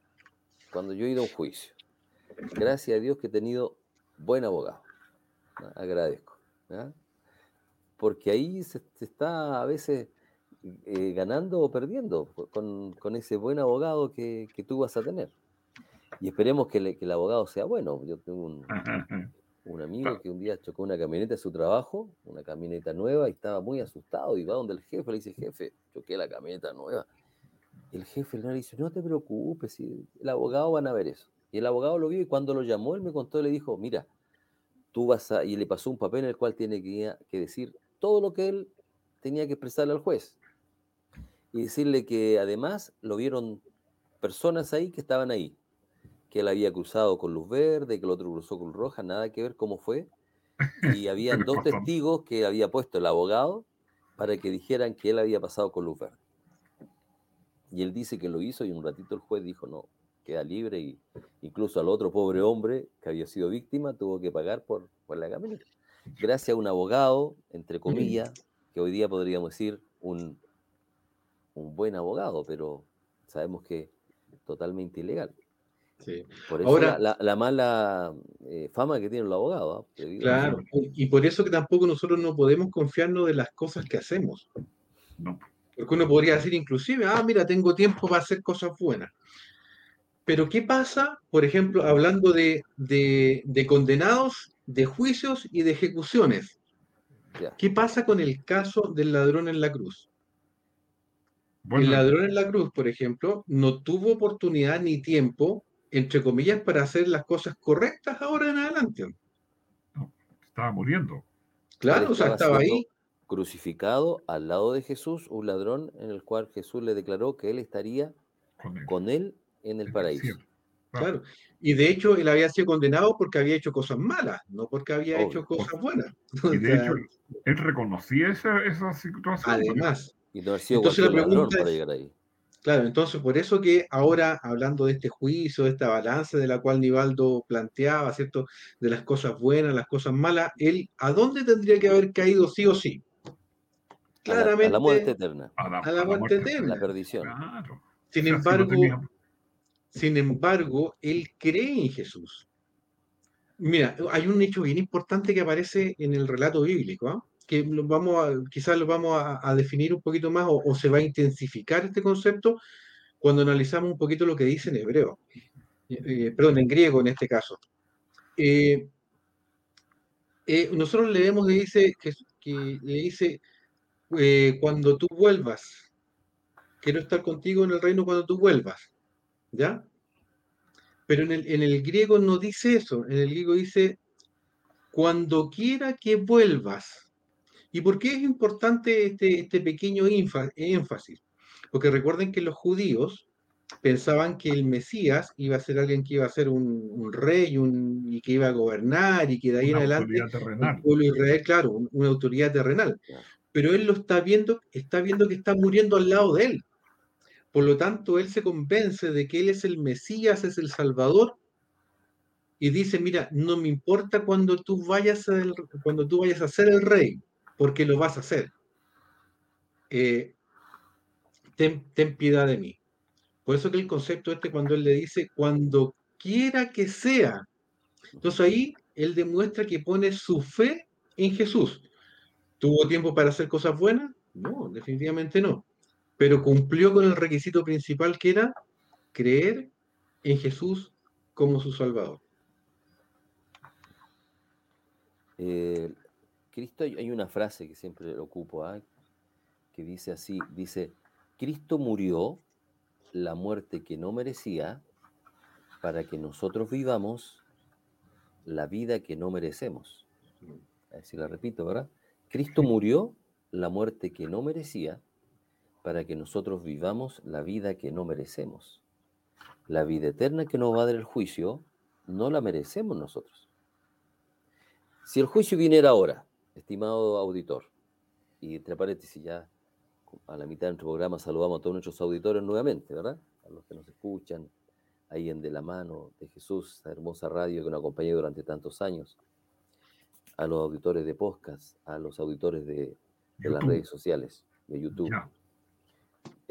cuando yo he ido a un juicio, gracias a Dios que he tenido buen abogado, agradezco, porque ahí se está a veces eh, ganando o perdiendo con, ese buen abogado que, tú vas a tener. Y esperemos que, el abogado sea bueno. Yo tengo un, amigo que un día chocó una camioneta de su trabajo, una camioneta nueva, y estaba muy asustado. Y va donde el jefe le dice, jefe, choqué la camioneta nueva. el jefe le dice, no te preocupes, el abogado van a ver eso. Y el abogado lo vio y cuando lo llamó, él me contó y le dijo, mira, tú vas a... Y le pasó un papel en el cual tiene que, que decir todo lo que él tenía que expresarle al juez y decirle que además lo vieron personas ahí que estaban ahí, que él había cruzado con luz verde, que el otro cruzó con luz roja, nada que ver cómo fue. Y había dos testigos que había puesto el abogado para que dijeran que él había pasado con luz verde. Y él dice que lo hizo y un ratito el juez dijo, no, queda libre y incluso al otro pobre hombre que había sido víctima tuvo que pagar por, por la camioneta. Gracias a un abogado, entre comillas, que hoy día podríamos decir un un buen abogado, pero sabemos que totalmente ilegal. Por eso Ahora, la, mala eh, fama que tiene el abogado. ¿ah? Claro, y por eso que tampoco nosotros no podemos confiarnos de las cosas que hacemos. Porque uno podría decir inclusive, ah, mira, tengo tiempo para hacer cosas buenas. Pero ¿qué pasa, por ejemplo, hablando de, de, condenados, de juicios y de ejecuciones? ¿Qué pasa con el caso del ladrón en la cruz? el ladrón en la cruz, por ejemplo, no tuvo oportunidad ni tiempo, entre comillas, para hacer las cosas correctas ahora en adelante. estaba muriendo. Claro, o sea, estaba ahí. Crucificado al lado de Jesús, un ladrón en el cual Jesús le declaró que él estaría con él, en el paraíso. Claro. Y de hecho, él había sido condenado porque había hecho cosas malas, no porque había hecho cosas buenas. Y de hecho, él reconocía esa, esa situación. Además, y no entonces la pregunta para llegar ahí. Claro, entonces por eso que ahora, hablando de este juicio, de esta balanza de la cual Nivaldo planteaba, ¿cierto? De las cosas buenas, las cosas malas, él, ¿a dónde tendría que haber caído sí o sí? Claramente. A la, muerte eterna. A la, muerte, eterna. La perdición. Sin embargo, sin embargo, él cree en Jesús. Mira, hay un hecho bien importante que aparece en el relato bíblico, ¿ah? que vamos quizás lo vamos a, definir un poquito más o, se va a intensificar este concepto cuando analizamos un poquito lo que dice en hebreo, eh, perdón, en griego en este caso. Eh, eh, nosotros leemos que dice, que, le dice, eh, cuando tú vuelvas, quiero estar contigo en el reino cuando tú vuelvas, ¿ya? Pero en el, en el griego no dice eso, en el griego dice, cuando quiera que vuelvas. ¿Y por qué es importante este, este pequeño énfasis? Porque recuerden que los judíos pensaban que el Mesías iba a ser alguien que iba a ser un, rey un, y que iba a gobernar y que de ahí en adelante el pueblo Israel, claro, una autoridad terrenal. Pero él lo está viendo, está viendo que está muriendo al lado de él. Por lo tanto, él se convence de que él es el Mesías, es el Salvador, y dice, mira, no me importa cuando tú vayas a, cuando tú vayas a ser el rey, porque lo vas a hacer. Eh, ten, piedad de mí. Por eso que el concepto este, cuando él le dice, cuando quiera que sea. Entonces ahí él demuestra que pone su fe en Jesús. ¿Tuvo tiempo para hacer cosas buenas? No, definitivamente no. Pero cumplió con el requisito principal que era creer en Jesús como su Salvador. Eh, Cristo, hay una frase que siempre ocupo, ¿ah? que dice así, dice, Cristo murió la muerte que no merecía para que nosotros vivamos la vida que no merecemos. Así la repito, ¿verdad? Cristo murió la muerte que no merecía para que nosotros vivamos la vida que no merecemos. La vida eterna que nos va a dar el juicio no la merecemos nosotros. Si el juicio viniera ahora, estimado auditor, y entre paréntesis ya a la mitad de nuestro programa saludamos a todos nuestros auditores nuevamente, ¿verdad? A los que nos escuchan ahí en De la Mano de Jesús, esta hermosa radio que nos acompañó durante tantos años, a los auditores de podcast, a los auditores de, las redes sociales, de YouTube.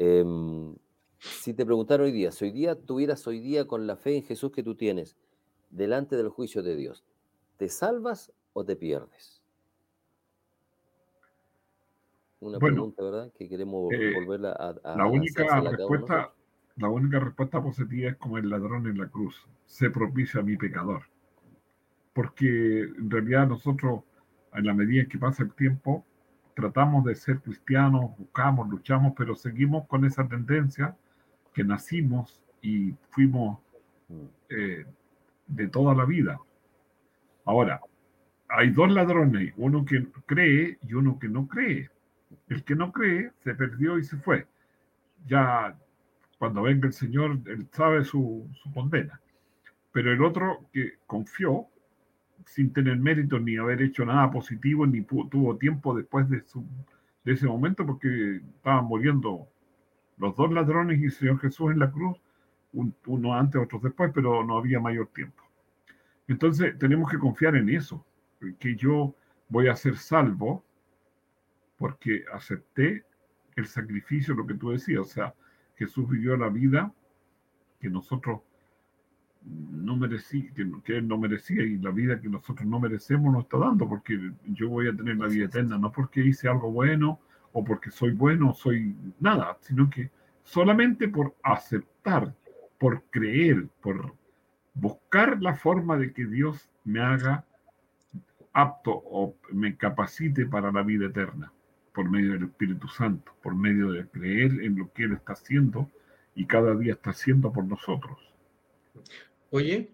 Em, si te preguntaron hoy día, si hoy día tuvieras hoy día con la fe en Jesús que tú tienes delante del juicio de Dios, ¿te salvas o te pierdes? Una pregunta, ¿verdad? Que queremos eh, volverla a, la única respuesta, la única respuesta positiva es como el ladrón en la cruz, se propicia a mi pecador. Porque en realidad nosotros, en la medida en que pasa el tiempo, tratamos de ser cristianos, buscamos, luchamos, pero seguimos con esa tendencia que nacimos y fuimos eh, de toda la vida. Ahora, hay dos ladrones, uno que cree y uno que no cree. El que no cree se perdió y se fue. Ya cuando venga el Señor, él sabe su, condena. Pero el otro que confió, sin tener mérito ni haber hecho nada positivo, ni tuvo tiempo después de, ese momento, porque estaban muriendo los dos ladrones y el Señor Jesús en la cruz, uno antes, otro después, pero no había mayor tiempo. Entonces tenemos que confiar en eso que yo voy a ser salvo porque acepté el sacrificio, lo que tú decías, o sea, Jesús vivió la vida que nosotros no merecí, que, él no merecía y la vida que nosotros no merecemos nos está dando, porque yo voy a tener la vida eterna, no porque hice algo bueno o porque soy bueno o soy nada, sino que solamente por aceptar, por creer, por buscar la forma de que Dios me haga apto o me capacite para la vida eterna por medio del Espíritu Santo, por medio de creer en lo que Él está haciendo y cada día está haciendo por nosotros. Oye,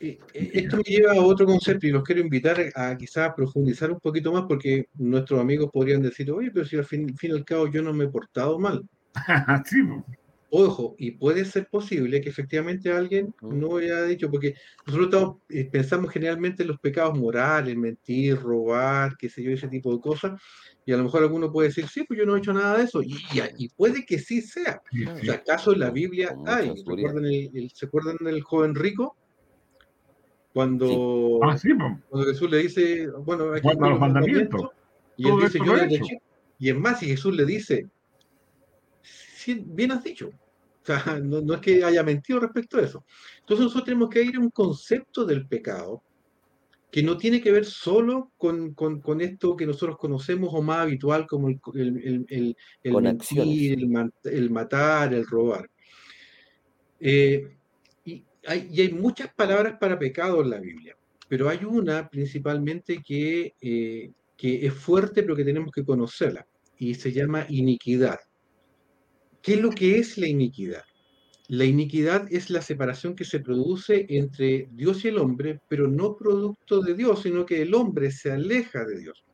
eh, eh, esto me lleva a otro concepto y los quiero invitar a quizás profundizar un poquito más porque nuestros amigos podrían decir, oye, pero si al fin, fin y al cabo yo no me he portado mal. sí, Ojo, y puede ser posible que efectivamente alguien no haya dicho, porque nosotros eh, pensamos generalmente en los pecados morales, mentir, robar, qué sé yo, ese tipo de cosas, y a lo mejor alguno puede decir, sí, pues yo no he hecho nada de eso, y, y puede que sí sea. O sea, ¿acaso en la Biblia hay? ¿Se acuerdan del joven rico? Cuando, ah, cuando Jesús le dice, bueno, aquí los mandamientos, y él dice, yo le y es más, si Jesús le dice, bien has dicho. O sea, no, es que haya mentido respecto a eso. Entonces nosotros tenemos que ir a un concepto del pecado que no tiene que ver solo con, esto que nosotros conocemos o más habitual como el, el, mentir, el, matar, el robar. Eh, y, hay, y hay muchas palabras para pecado en la Biblia. pero hay una principalmente que, eh, que es fuerte, pero que tenemos que conocerla, y se llama iniquidad. ¿Qué es lo que es la iniquidad? La iniquidad es la separación que se produce entre Dios y el hombre, pero no producto de Dios, sino que el hombre se aleja de Dios.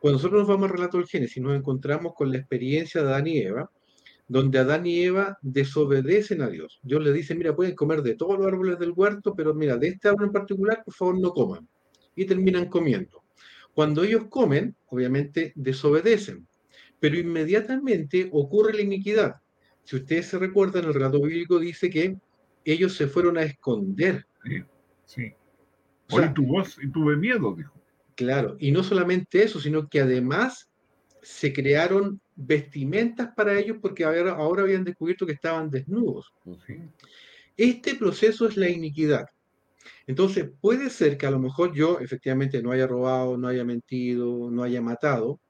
Cuando nosotros nos vamos al relato del Génesis, nos encontramos con la experiencia de Adán y Eva, donde Adán y Eva desobedecen a Dios. Dios les dice, mira, pueden comer de todos los árboles del huerto, pero mira, de este árbol en particular, por favor, no coman. Y terminan comiendo. Cuando ellos comen, obviamente desobedecen, pero inmediatamente ocurre la iniquidad. Si ustedes se recuerdan, el relato bíblico dice que ellos se fueron a esconder. Sí, sí. Tu voz y tuve miedo, dijo. Claro, y no solamente eso, sino que además se crearon vestimentas para ellos porque ahora, ahora habían descubierto que estaban desnudos. Este proceso es la iniquidad. Entonces, puede ser que a lo mejor yo efectivamente no haya robado, no haya mentido, no haya matado,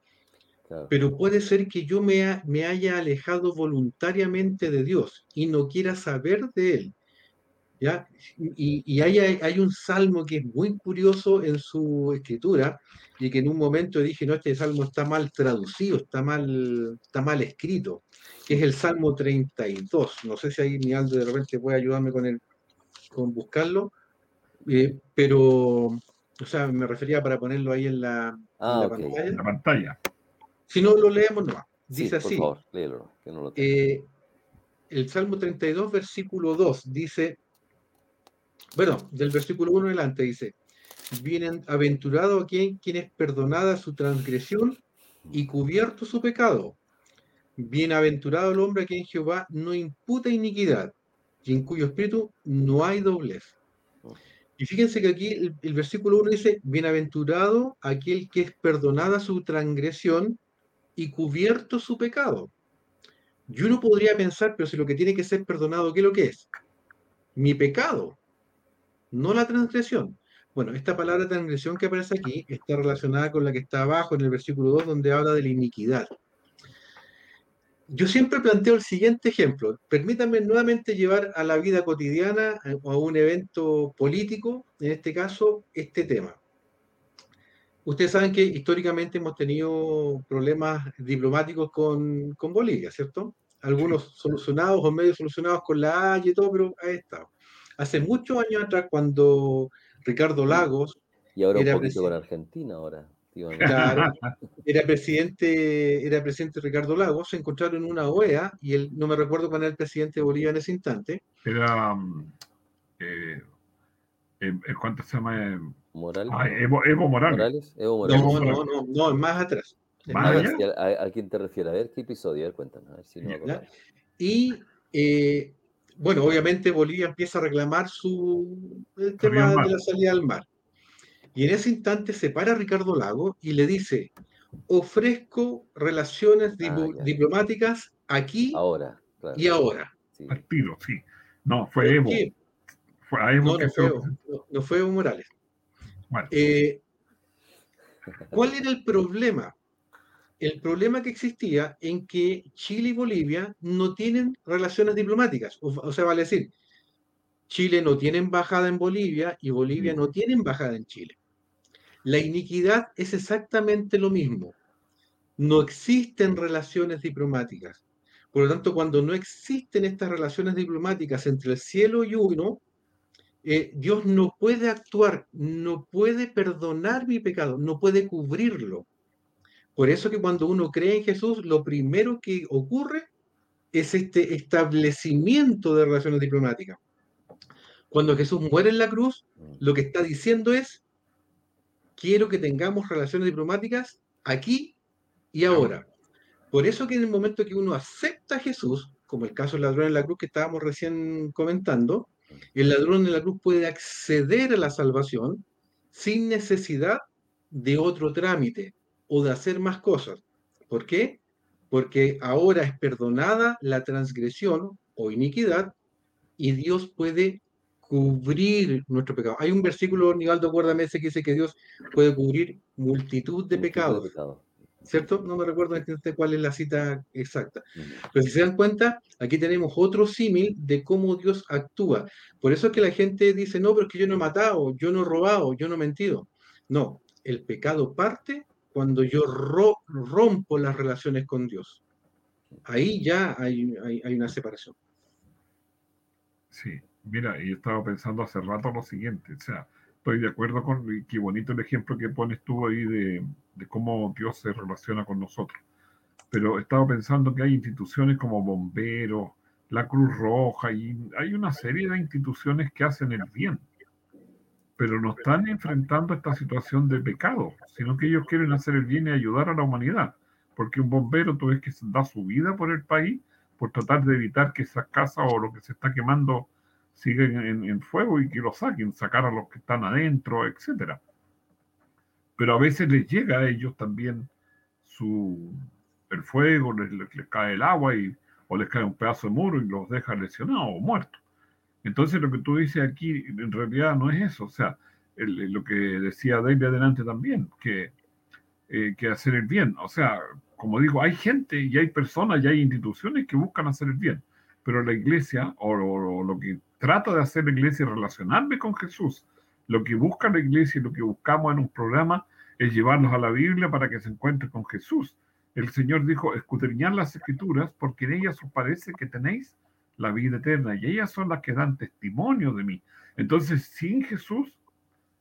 pero puede ser que yo me, me, haya alejado voluntariamente de Dios y no quiera saber de Él. ¿ya? Y, y hay, hay, un salmo que es muy curioso en su escritura y que en un momento dije, no, este salmo está mal traducido, está mal, está mal escrito, que es el Salmo 32. No sé si ahí mi Aldo de repente puede ayudarme con, el, con buscarlo, eh, pero, o sea, me refería para ponerlo ahí en la, ah, pantalla. En la pantalla. Si no lo leemos, no. Dice sí, así. Por favor, léelo, que no lo eh, el Salmo 32, versículo 2, dice, bueno, del versículo 1 adelante dice, Bienaventurado a quien, quien es perdonada su transgresión y cubierto su pecado. Bienaventurado el hombre a quien Jehová no imputa iniquidad y en cuyo espíritu no hay doblez. Y fíjense que aquí el, el versículo 1 dice, bienaventurado aquel que es perdonada su transgresión y cubierto su pecado. Y uno podría pensar, pero si lo que tiene que ser perdonado, ¿qué es lo que es? Mi pecado, no la transgresión. Bueno, esta palabra transgresión que aparece aquí está relacionada con la que está abajo en el versículo 2, donde habla de la iniquidad. Yo siempre planteo el siguiente ejemplo. Permítanme nuevamente llevar a la vida cotidiana eh, o a un evento político, en este caso, este tema. Ustedes saben que históricamente hemos tenido problemas diplomáticos con, con Bolivia, ¿cierto? Algunos solucionados o medio solucionados con la Haya y todo, pero ha estado. Hace muchos años atrás, cuando Ricardo Lagos. Y ahora un poquito con Argentina ahora. Claro, era presidente, era presidente Ricardo Lagos, se encontraron en una OEA y él, no me recuerdo cuál era el presidente de Bolivia en ese instante. Era, mm, eh, ¿cuánto se llama? Morales. Ah, Evo, Evo, Morales. Morales. Evo Morales. No, no, no, no, más atrás. ¿Más allá? ¿A, a, quién te refieres? A ver, ¿qué episodio? A ver, cuéntanos. A ver si no y eh, bueno, obviamente Bolivia empieza a reclamar su el tema de la salida al mar. Y en ese instante se para Ricardo Lago y le dice, ofrezco relaciones ah, diplomáticas aquí ahora, claro. y ahora. Sí. Al tiro, sí. No, fue Evo. Fue no, no, fue no, no, fue Evo Morales. Bueno. Eh, ¿Cuál era el problema? el problema que existía en que Chile y Bolivia no tienen relaciones diplomáticas. O, o, sea, vale decir, Chile no tiene embajada en Bolivia y Bolivia no tiene embajada en Chile. La iniquidad es exactamente lo mismo. No existen relaciones diplomáticas. Por lo tanto, cuando no existen estas relaciones diplomáticas entre el cielo y uno, eh, Dios no puede actuar, no puede perdonar mi pecado, no puede cubrirlo. Por eso que cuando uno cree en Jesús, lo primero que ocurre es este establecimiento de relaciones diplomáticas. Cuando Jesús muere en la cruz, lo que está diciendo es, quiero que tengamos relaciones diplomáticas aquí y ahora. Por eso que en el momento que uno acepta a Jesús, como el caso del ladrón en la cruz que estábamos recién comentando, el ladrón en la cruz puede acceder a la salvación sin necesidad de otro trámite, o de hacer más cosas. ¿Por qué? Porque ahora es perdonada la transgresión o iniquidad y Dios puede cubrir nuestro pecado. Hay un versículo, Nivaldo, acuérdame ese que dice que Dios puede cubrir multitud de pecados. ¿Cierto? No me recuerdo cuál es la cita exacta. Pero si se dan cuenta, aquí tenemos otro símil de cómo Dios actúa. Por eso es que la gente dice, no, pero es que yo no he matado, yo no he robado, yo no he mentido. No, el pecado parte cuando yo rompo las relaciones con Dios. Ahí ya hay, hay una separación. Sí, mira, y estaba pensando hace rato lo siguiente, o sea, estoy de acuerdo con, qué bonito el ejemplo que pones tú ahí de, cómo Dios se relaciona con nosotros. Pero estaba pensando que hay instituciones como bomberos, la Cruz Roja, y hay una serie de instituciones que hacen el bien, pero no están enfrentando esta situación de pecado, sino que ellos quieren hacer el bien y ayudar a la humanidad. Porque un bombero, tú ves que da su vida por el país, por tratar de evitar que esa casa o lo que se está quemando siguen en, fuego y que lo saquen, sacar a los que están adentro, etcétera. Pero a veces les llega a ellos también su, el fuego, les, cae el agua y, o les cae un pedazo de muro y los deja lesionados o muertos. Entonces lo que tú dices aquí en realidad no es eso, o sea, lo que decía David adelante también, que, eh, que hacer el bien, o sea, como digo, hay gente y hay personas y hay instituciones que buscan hacer el bien, pero la iglesia o, lo que trata de hacer la iglesia es relacionarme con Jesús. Lo que busca la iglesia y lo que buscamos en un programa es llevarlos a la Biblia para que se encuentren con Jesús. El Señor dijo, escudriñad las escrituras porque en ellas os parece que tenéis la vida eterna y ellas son las que dan testimonio de mí. Entonces, sin Jesús,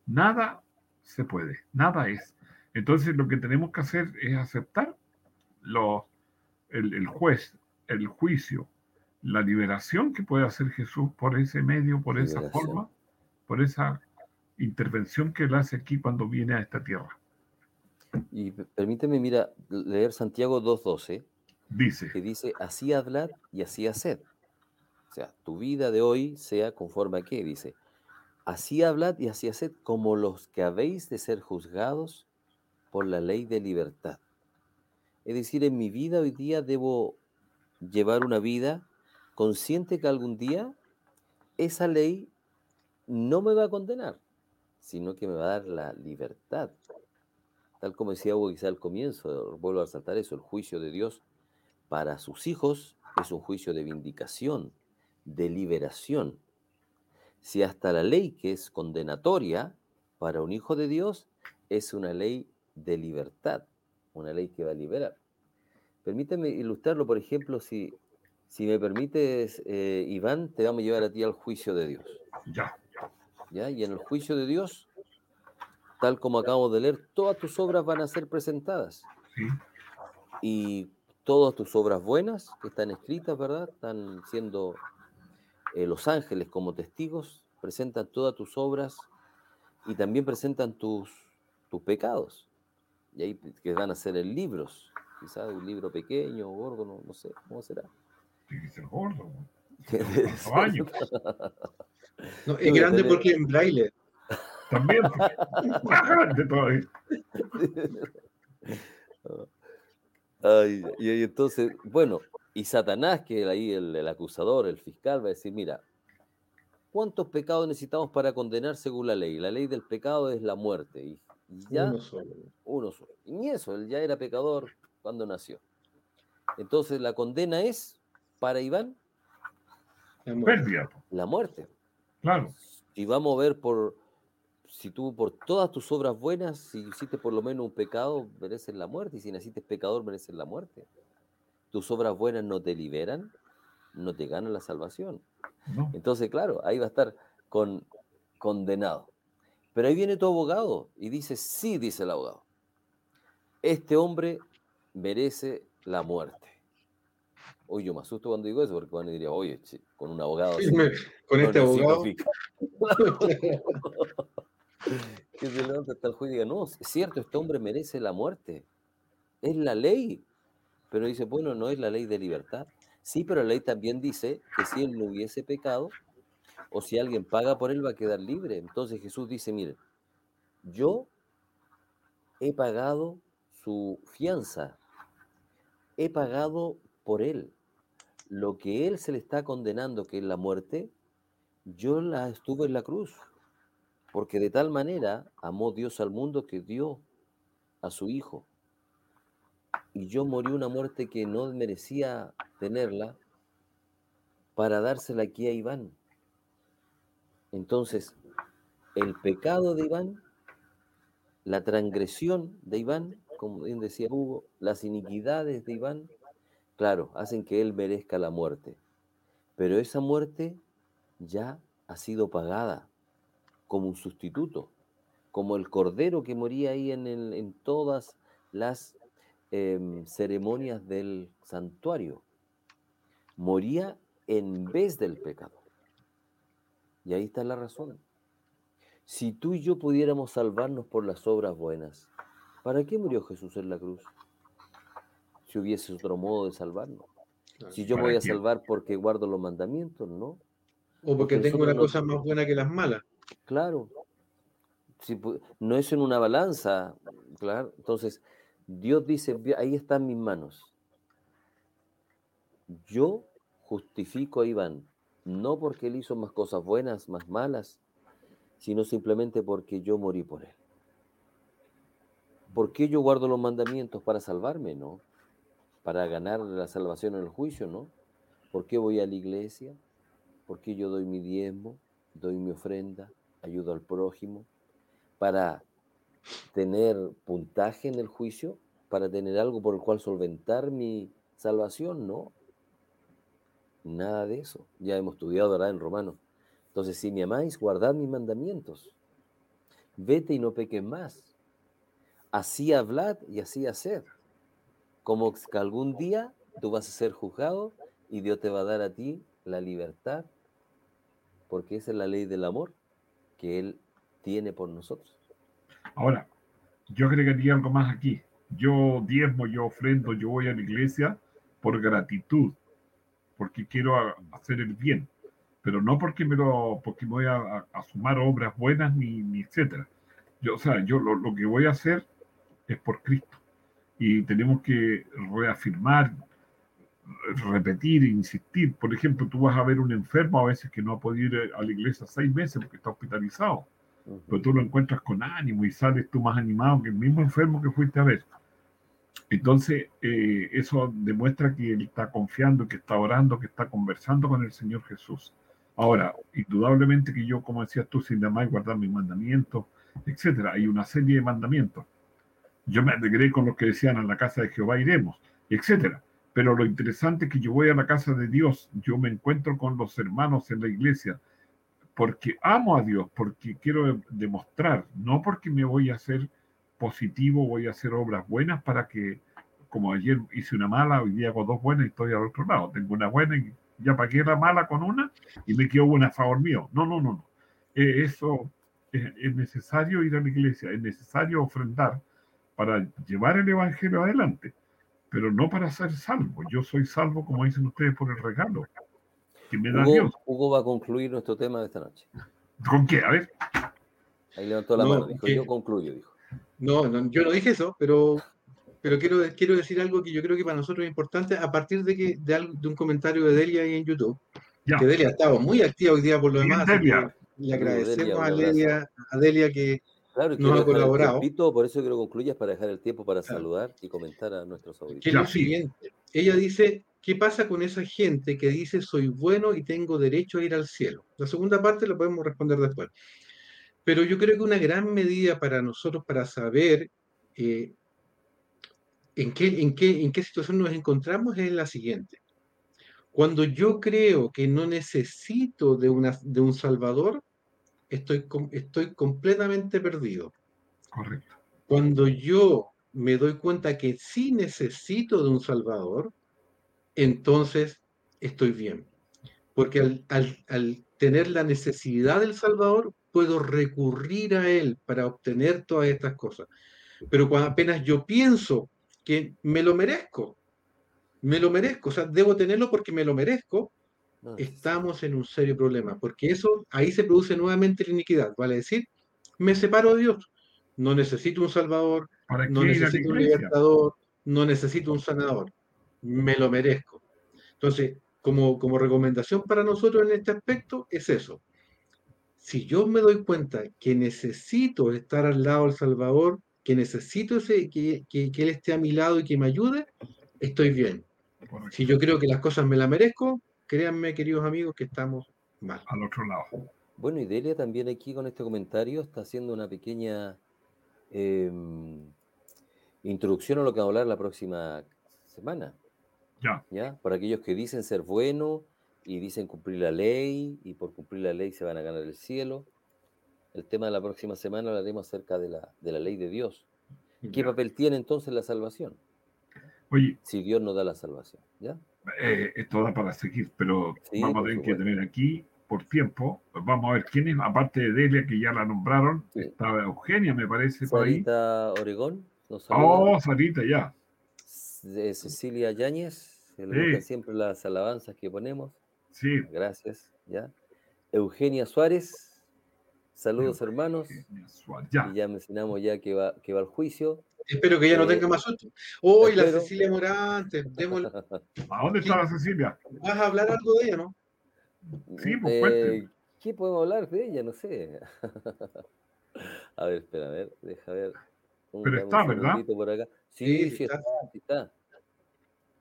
nada se puede, nada es. Entonces, lo que tenemos que hacer es aceptar los, el juez, el juicio, la liberación que puede hacer Jesús por ese medio, por esa forma, por esa intervención que él hace aquí cuando viene a esta tierra. Y permíteme, mira, leer Santiago 2.12. Dice. Que dice, así hablad y así haced. O sea, tu vida de hoy sea conforme a qué, dice. Así hablad y así haced como los que habéis de ser juzgados por la ley de libertad. Es decir, en mi vida hoy día debo llevar una vida consciente que algún día esa ley no me va a condenar, sino que me va a dar la libertad. Tal como decía Hugo quizá al comienzo, vuelvo a resaltar eso, el juicio de Dios para sus hijos es un juicio de vindicación, de liberación. Si hasta la ley que es condenatoria para un hijo de Dios es una ley de libertad, una ley que va a liberar. Permíteme ilustrarlo, por ejemplo, si si me permites, eh, Iván, te vamos a llevar a ti al juicio de Dios. Ya. ¿Ya? Y en el juicio de Dios, tal como acabamos de leer, todas tus obras van a ser presentadas. Sí. Y todas tus obras buenas que están escritas, ¿verdad? Están siendo eh, los ángeles como testigos, presentan todas tus obras y también presentan tus, tus pecados. Y ahí que van a ser en libros, quizás un libro pequeño o gordo, no sé, ¿cómo será? Ser gordo. No, es grande porque en braille. También. Más grande todavía. Ay, y, entonces, bueno, y Satanás, que ahí el, el, acusador, el fiscal, va a decir, mira, ¿cuántos pecados necesitamos para condenar según la ley? La ley del pecado es la muerte. Y, ya, uno solo. Uno solo. Y ni eso, él ya era pecador cuando nació. Entonces la condena es para Iván? La muerte. La muerte. Claro. Y vamos a ver por, si tú por todas tus obras buenas, si hiciste por lo menos un pecado, mereces la muerte. Y si naciste pecador, mereces la muerte. Tus obras buenas no te liberan, no te ganan la salvación. Entonces, claro, ahí va a estar con, condenado. Pero ahí viene tu abogado y dice, sí, dice el abogado. Este hombre merece la muerte. Oye, yo me asusto cuando digo eso, porque van a diría, oye, con un abogado. con este abogado. que se levanta hasta el juez y diga, no, es cierto, este hombre merece la muerte. Es la ley. Pero dice, bueno, no es la ley de libertad. Sí, pero la ley también dice que si él no hubiese pecado, o si alguien paga por él, va a quedar libre. Entonces Jesús dice, mire, yo he pagado su fianza, he pagado por él lo que él se le está condenando, que es la muerte, yo la estuve en la cruz. Porque de tal manera amó Dios al mundo que dio a su Hijo. y yo morí una muerte que no merecía tenerla para dársela aquí a Iván. Entonces, el pecado de Iván, la transgresión de Iván, como bien decía Hugo, las iniquidades de Iván, claro, hacen que él merezca la muerte. Pero esa muerte ya ha sido pagada como un sustituto, como el cordero que moría ahí en, todas las em, ceremonias del santuario. Moría en vez del pecado. Y ahí está la razón. Si tú y yo pudiéramos salvarnos por las obras buenas, ¿para qué murió Jesús en la cruz? Si hubiese otro modo de salvarnos. Si yo voy a salvar porque guardo los mandamientos, ¿no? O porque, tengo una cosa más buena que las malas. Claro. Si, no es en una balanza, claro. Entonces, Dios dice, ahí están mis manos. Yo justifico a Iván, no porque él hizo más cosas buenas, más malas, sino simplemente porque yo morí por él. ¿Por qué yo guardo los mandamientos? Para salvarme, ¿no? Para ganar la salvación en el juicio, ¿no? ¿Por qué voy a la iglesia? ¿Por qué yo doy mi diezmo? Doy mi ofrenda, ayudo al prójimo. Para tener puntaje en el juicio, para tener algo por el cual solventar mi salvación, no. Nada de eso. Ya hemos estudiado ahora en Romano. Entonces, si me amáis, guardad mis mandamientos. Vete y no peques más. Así hablad y así hacer. Como que algún día tú vas a ser juzgado y Dios te va a dar a ti la libertad, porque esa es la ley del amor que Él tiene por nosotros. Ahora, yo agregaría algo más aquí. Yo diezmo, yo ofrendo, yo voy a la iglesia por gratitud, porque quiero hacer el bien, pero no porque me lo, porque voy a, sumar obras buenas ni, ni, etcétera. Yo, o sea, yo lo, que voy a hacer es por Cristo. Y tenemos que reafirmar, repetir, insistir. Por ejemplo, tú vas a ver un enfermo a veces que no ha podido ir a la iglesia seis meses porque está hospitalizado. Pero tú lo encuentras con ánimo y sales tú más animado que el mismo enfermo que fuiste a ver. Entonces, eh, eso demuestra que él está confiando, que está orando, que está conversando con el Señor Jesús. Ahora, indudablemente que yo, como decías tú, sin demás guardar mis mandamientos, etcétera, hay una serie de mandamientos. Yo me alegré con los que decían a la casa de Jehová iremos, etcétera. Pero lo interesante es que yo voy a la casa de Dios, yo me encuentro con los hermanos en la iglesia, porque amo a Dios, porque quiero demostrar, no porque me voy a hacer positivo, voy a hacer obras buenas para que, como ayer hice una mala, hoy día hago dos buenas y estoy al otro lado. Tengo una buena y ya pagué la mala con una y me quedo una a favor mío. No, no, no, no. Eh, eso es, necesario ir a la iglesia, es necesario ofrendar para llevar el evangelio adelante, pero no para ser salvo. Yo soy salvo, como dicen ustedes, por el regalo que me da Hugo, Dios. Hugo va a concluir nuestro tema de esta noche. ¿Con qué? A ver. Ahí levantó la No, mano, dijo, que- yo concluyo, dijo. No, no, yo no dije eso, pero, pero quiero, quiero decir algo que yo creo que para nosotros es importante a partir de, que, de, algo- de un comentario de Delia ahí en YouTube. Ya. Que Delia ha estado muy activa hoy día por lo demás. así Delia. que Le agradecemos Delia, a. Delia, a Delia que Claro, quiero ha colaborado. tiempito, por eso quiero concluyas para dejar el tiempo para Claro. saludar y comentar a nuestros auditores. siguiente. Ella dice, ¿qué pasa con esa gente que dice soy bueno y tengo derecho a ir al cielo? La segunda parte la podemos responder después. Pero yo creo que una gran medida para nosotros para saber eh, en, qué, en, qué, en qué situación nos encontramos es la siguiente. Cuando yo creo que no necesito de, una, de un Salvador, estoy, estoy completamente perdido. Correcto. Cuando yo me doy cuenta que sí necesito de un Salvador, entonces estoy bien. Porque al, al- al tener la necesidad del Salvador, puedo recurrir a Él para obtener todas estas cosas. Pero cuando apenas yo pienso que me lo merezco, me lo merezco, o sea, debo tenerlo porque me lo merezco, estamos en un serio problema, porque eso ahí se produce nuevamente la iniquidad, vale decir, me separo de Dios, no necesito un salvador, ¿Para no necesito un libertador, no necesito un sanador, me lo merezco. Entonces, como, como recomendación para nosotros en este aspecto es eso. Si yo me doy cuenta que necesito estar al lado del Salvador, que necesito ese, que, que, que Él esté a mi lado y que me ayude, estoy bien. Si yo creo que las cosas me las merezco, créanme, queridos amigos, que estamos mal. Al otro lado. Bueno, y Delia también aquí con este comentario está haciendo una pequeña eh, introducción a lo que vamos a hablar la próxima semana. Ya. ¿Ya? Para aquellos que dicen ser buenos y dicen cumplir la ley y por cumplir la ley se van a ganar el cielo. El tema de la próxima semana hablaremos acerca de la, de la ley de Dios. ¿Qué Ya. papel tiene entonces la salvación? Oye, Si Dios nos da la salvación. ¿Ya? Eh, esto da para seguir, pero Sí, vamos a tener que tener aquí, por tiempo, vamos a ver quiénes, aparte de Delia, que ya la nombraron, Sí. estaba Eugenia, me parece, por ahí. Sarita Oregón. Oh, Sarita, ya. de Cecilia Yáñez, Sí. siempre las alabanzas que ponemos. Sí. Gracias. ¿ya? Eugenia Suárez, saludos hermanos. Eugenia Suárez, Ya. Y ya mencionamos ya que va, que va al juicio. Espero que ya no tenga más susto. Hoy la Cecilia Morantes, démosle- ¿A dónde está la Cecilia? vas a hablar algo de ella, ¿no? Sí, pues, cuente. Eh, ¿Qué podemos hablar de ella? No sé. a ver, espera, a ver, deja ver. Un, Pero un está, ¿verdad? segundito por acá. Sí, Sí, está. está.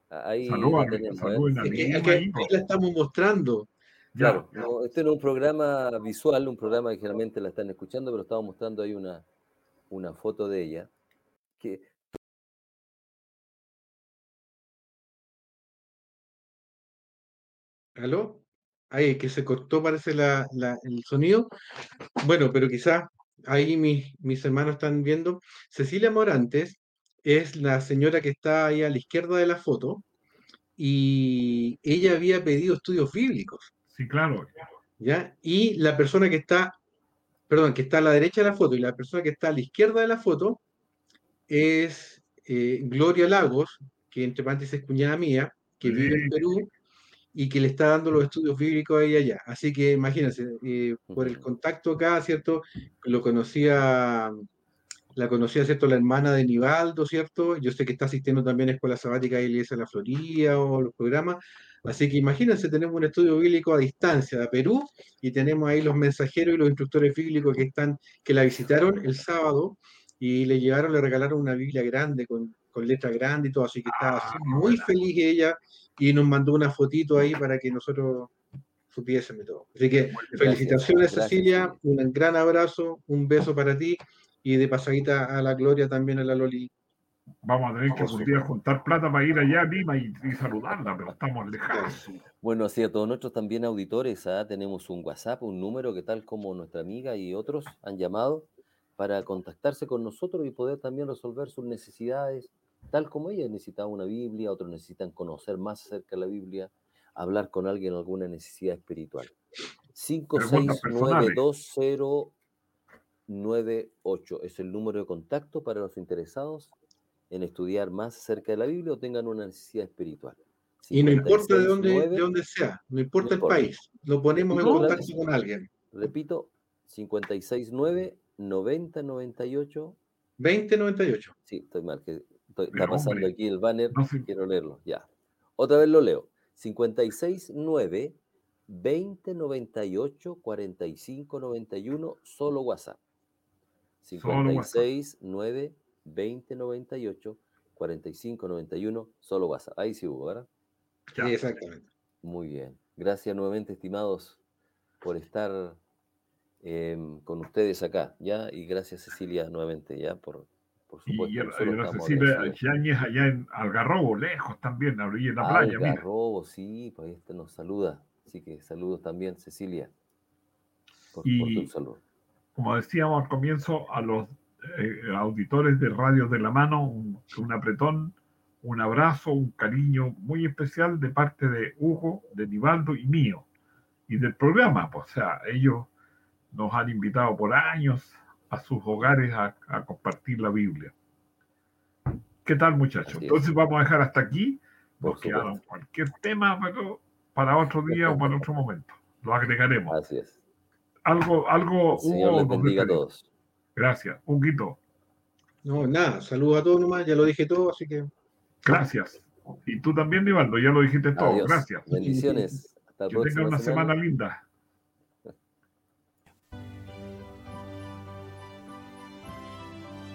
Ahí Saludos, la tenemos, a ver. saluden a Es mi que, es hija que ahí, ahí po. la estamos mostrando. Ya. Claro, no, este no es un programa visual, un programa que generalmente la están escuchando, pero estamos mostrando ahí una, una foto de ella. Que, ¿Aló? Ahí, que se cortó, parece la, la- el sonido. Bueno, pero quizás ahí mis, mis hermanos están viendo. Cecilia Morantes es la señora que está ahí a la izquierda de la foto y ella había pedido estudios bíblicos, Sí, claro. ¿ya? Y la persona que está, perdón, que está a la derecha de la foto y la persona que está a la izquierda de la foto es eh, Gloria Lagos, que entre paréntesis es cuñada mía, que vive en Sí. Perú y que le está dando los estudios bíblicos a ella allá. Así que imagínense, eh, por el contacto acá, ¿cierto? Lo conocía, la conocía, ¿cierto? La hermana de Nivaldo, ¿cierto? Yo sé que está asistiendo también a Escuela Sabática de Iglesia de la Florida o los programas. Así que imagínense, tenemos un estudio bíblico a distancia de Perú y tenemos ahí los mensajeros y los instructores bíblicos que están, que la visitaron el sábado y le llevaron, le regalaron una Biblia grande con, con letra grande y todo, así que estaba así muy feliz ella y nos mandó una fotito ahí para que nosotros supiésemos todo. Así que felicitaciones gracias, Cecilia, un gran abrazo, un beso para ti y de pasadita a la Gloria también a la Loli. Vamos a tener que algún día juntar plata para ir allá a Lima y, y saludarla, pero estamos lejanos. Bueno, así a todos nuestros también auditores, ¿ah? tenemos un WhatsApp, un número que tal como nuestra amiga y otros han llamado para contactarse con nosotros y poder también resolver sus necesidades, tal como ella necesitaba una Biblia, otros necesitan conocer más acerca de la Biblia, hablar con alguien en alguna necesidad espiritual. Preguntas personales. 5692098 es el número de contacto para los interesados en estudiar más acerca de la Biblia o tengan una necesidad espiritual. Y no importa de dónde, 569 de dónde sea, no importa No el país, lo ponemos en contacto con alguien. Repito, 569 90 98. 2098. Sí, estoy mal, que estoy- está pasando hombre, aquí el banner, no sé. quiero leerlo, ya. Otra vez lo leo. 569 20 98 45 91, solo WhatsApp. Solo WhatsApp. 56 9 20 98 45 91, solo WhatsApp. Ahí sí hubo, ¿verdad? Ya. Sí, exactamente. Muy bien. Gracias nuevamente, estimados, por estar em, con ustedes acá, ¿ya? Y gracias, Cecilia, nuevamente, ¿ya? Por, por Y supuesto. la, nosotros y la Cecilia. Yáñez allá en Algarrobo, lejos también, a orilla de la playa. mira. Algarrobo, sí, pues ahí nos saluda. Así que saludos también, Cecilia, por, por Y- tu saludo. Como decíamos al comienzo, a los eh, auditores de Radio de la Mano, un, un apretón, un abrazo, un cariño muy especial de parte de Hugo, de Nivaldo y mío, y del programa. Pues, o sea, ellos nos han invitado por años a sus hogares a, a compartir la Biblia. ¿Qué tal, muchachos? Entonces vamos a dejar hasta aquí. Por quedaron supuesto. cualquier tema pero para otro día o para otro momento. Lo agregaremos. Así es. Algo, algo, Señor Hugo, les bendiga a todos. Gracias. Huguito, No, nada, saludos a todos nomás, ya lo dije todo, así que gracias. Y tú también, Nivaldo, ya lo dijiste todo. Adiós. Gracias. Bendiciones. Hasta Que tengan una semana semana. linda.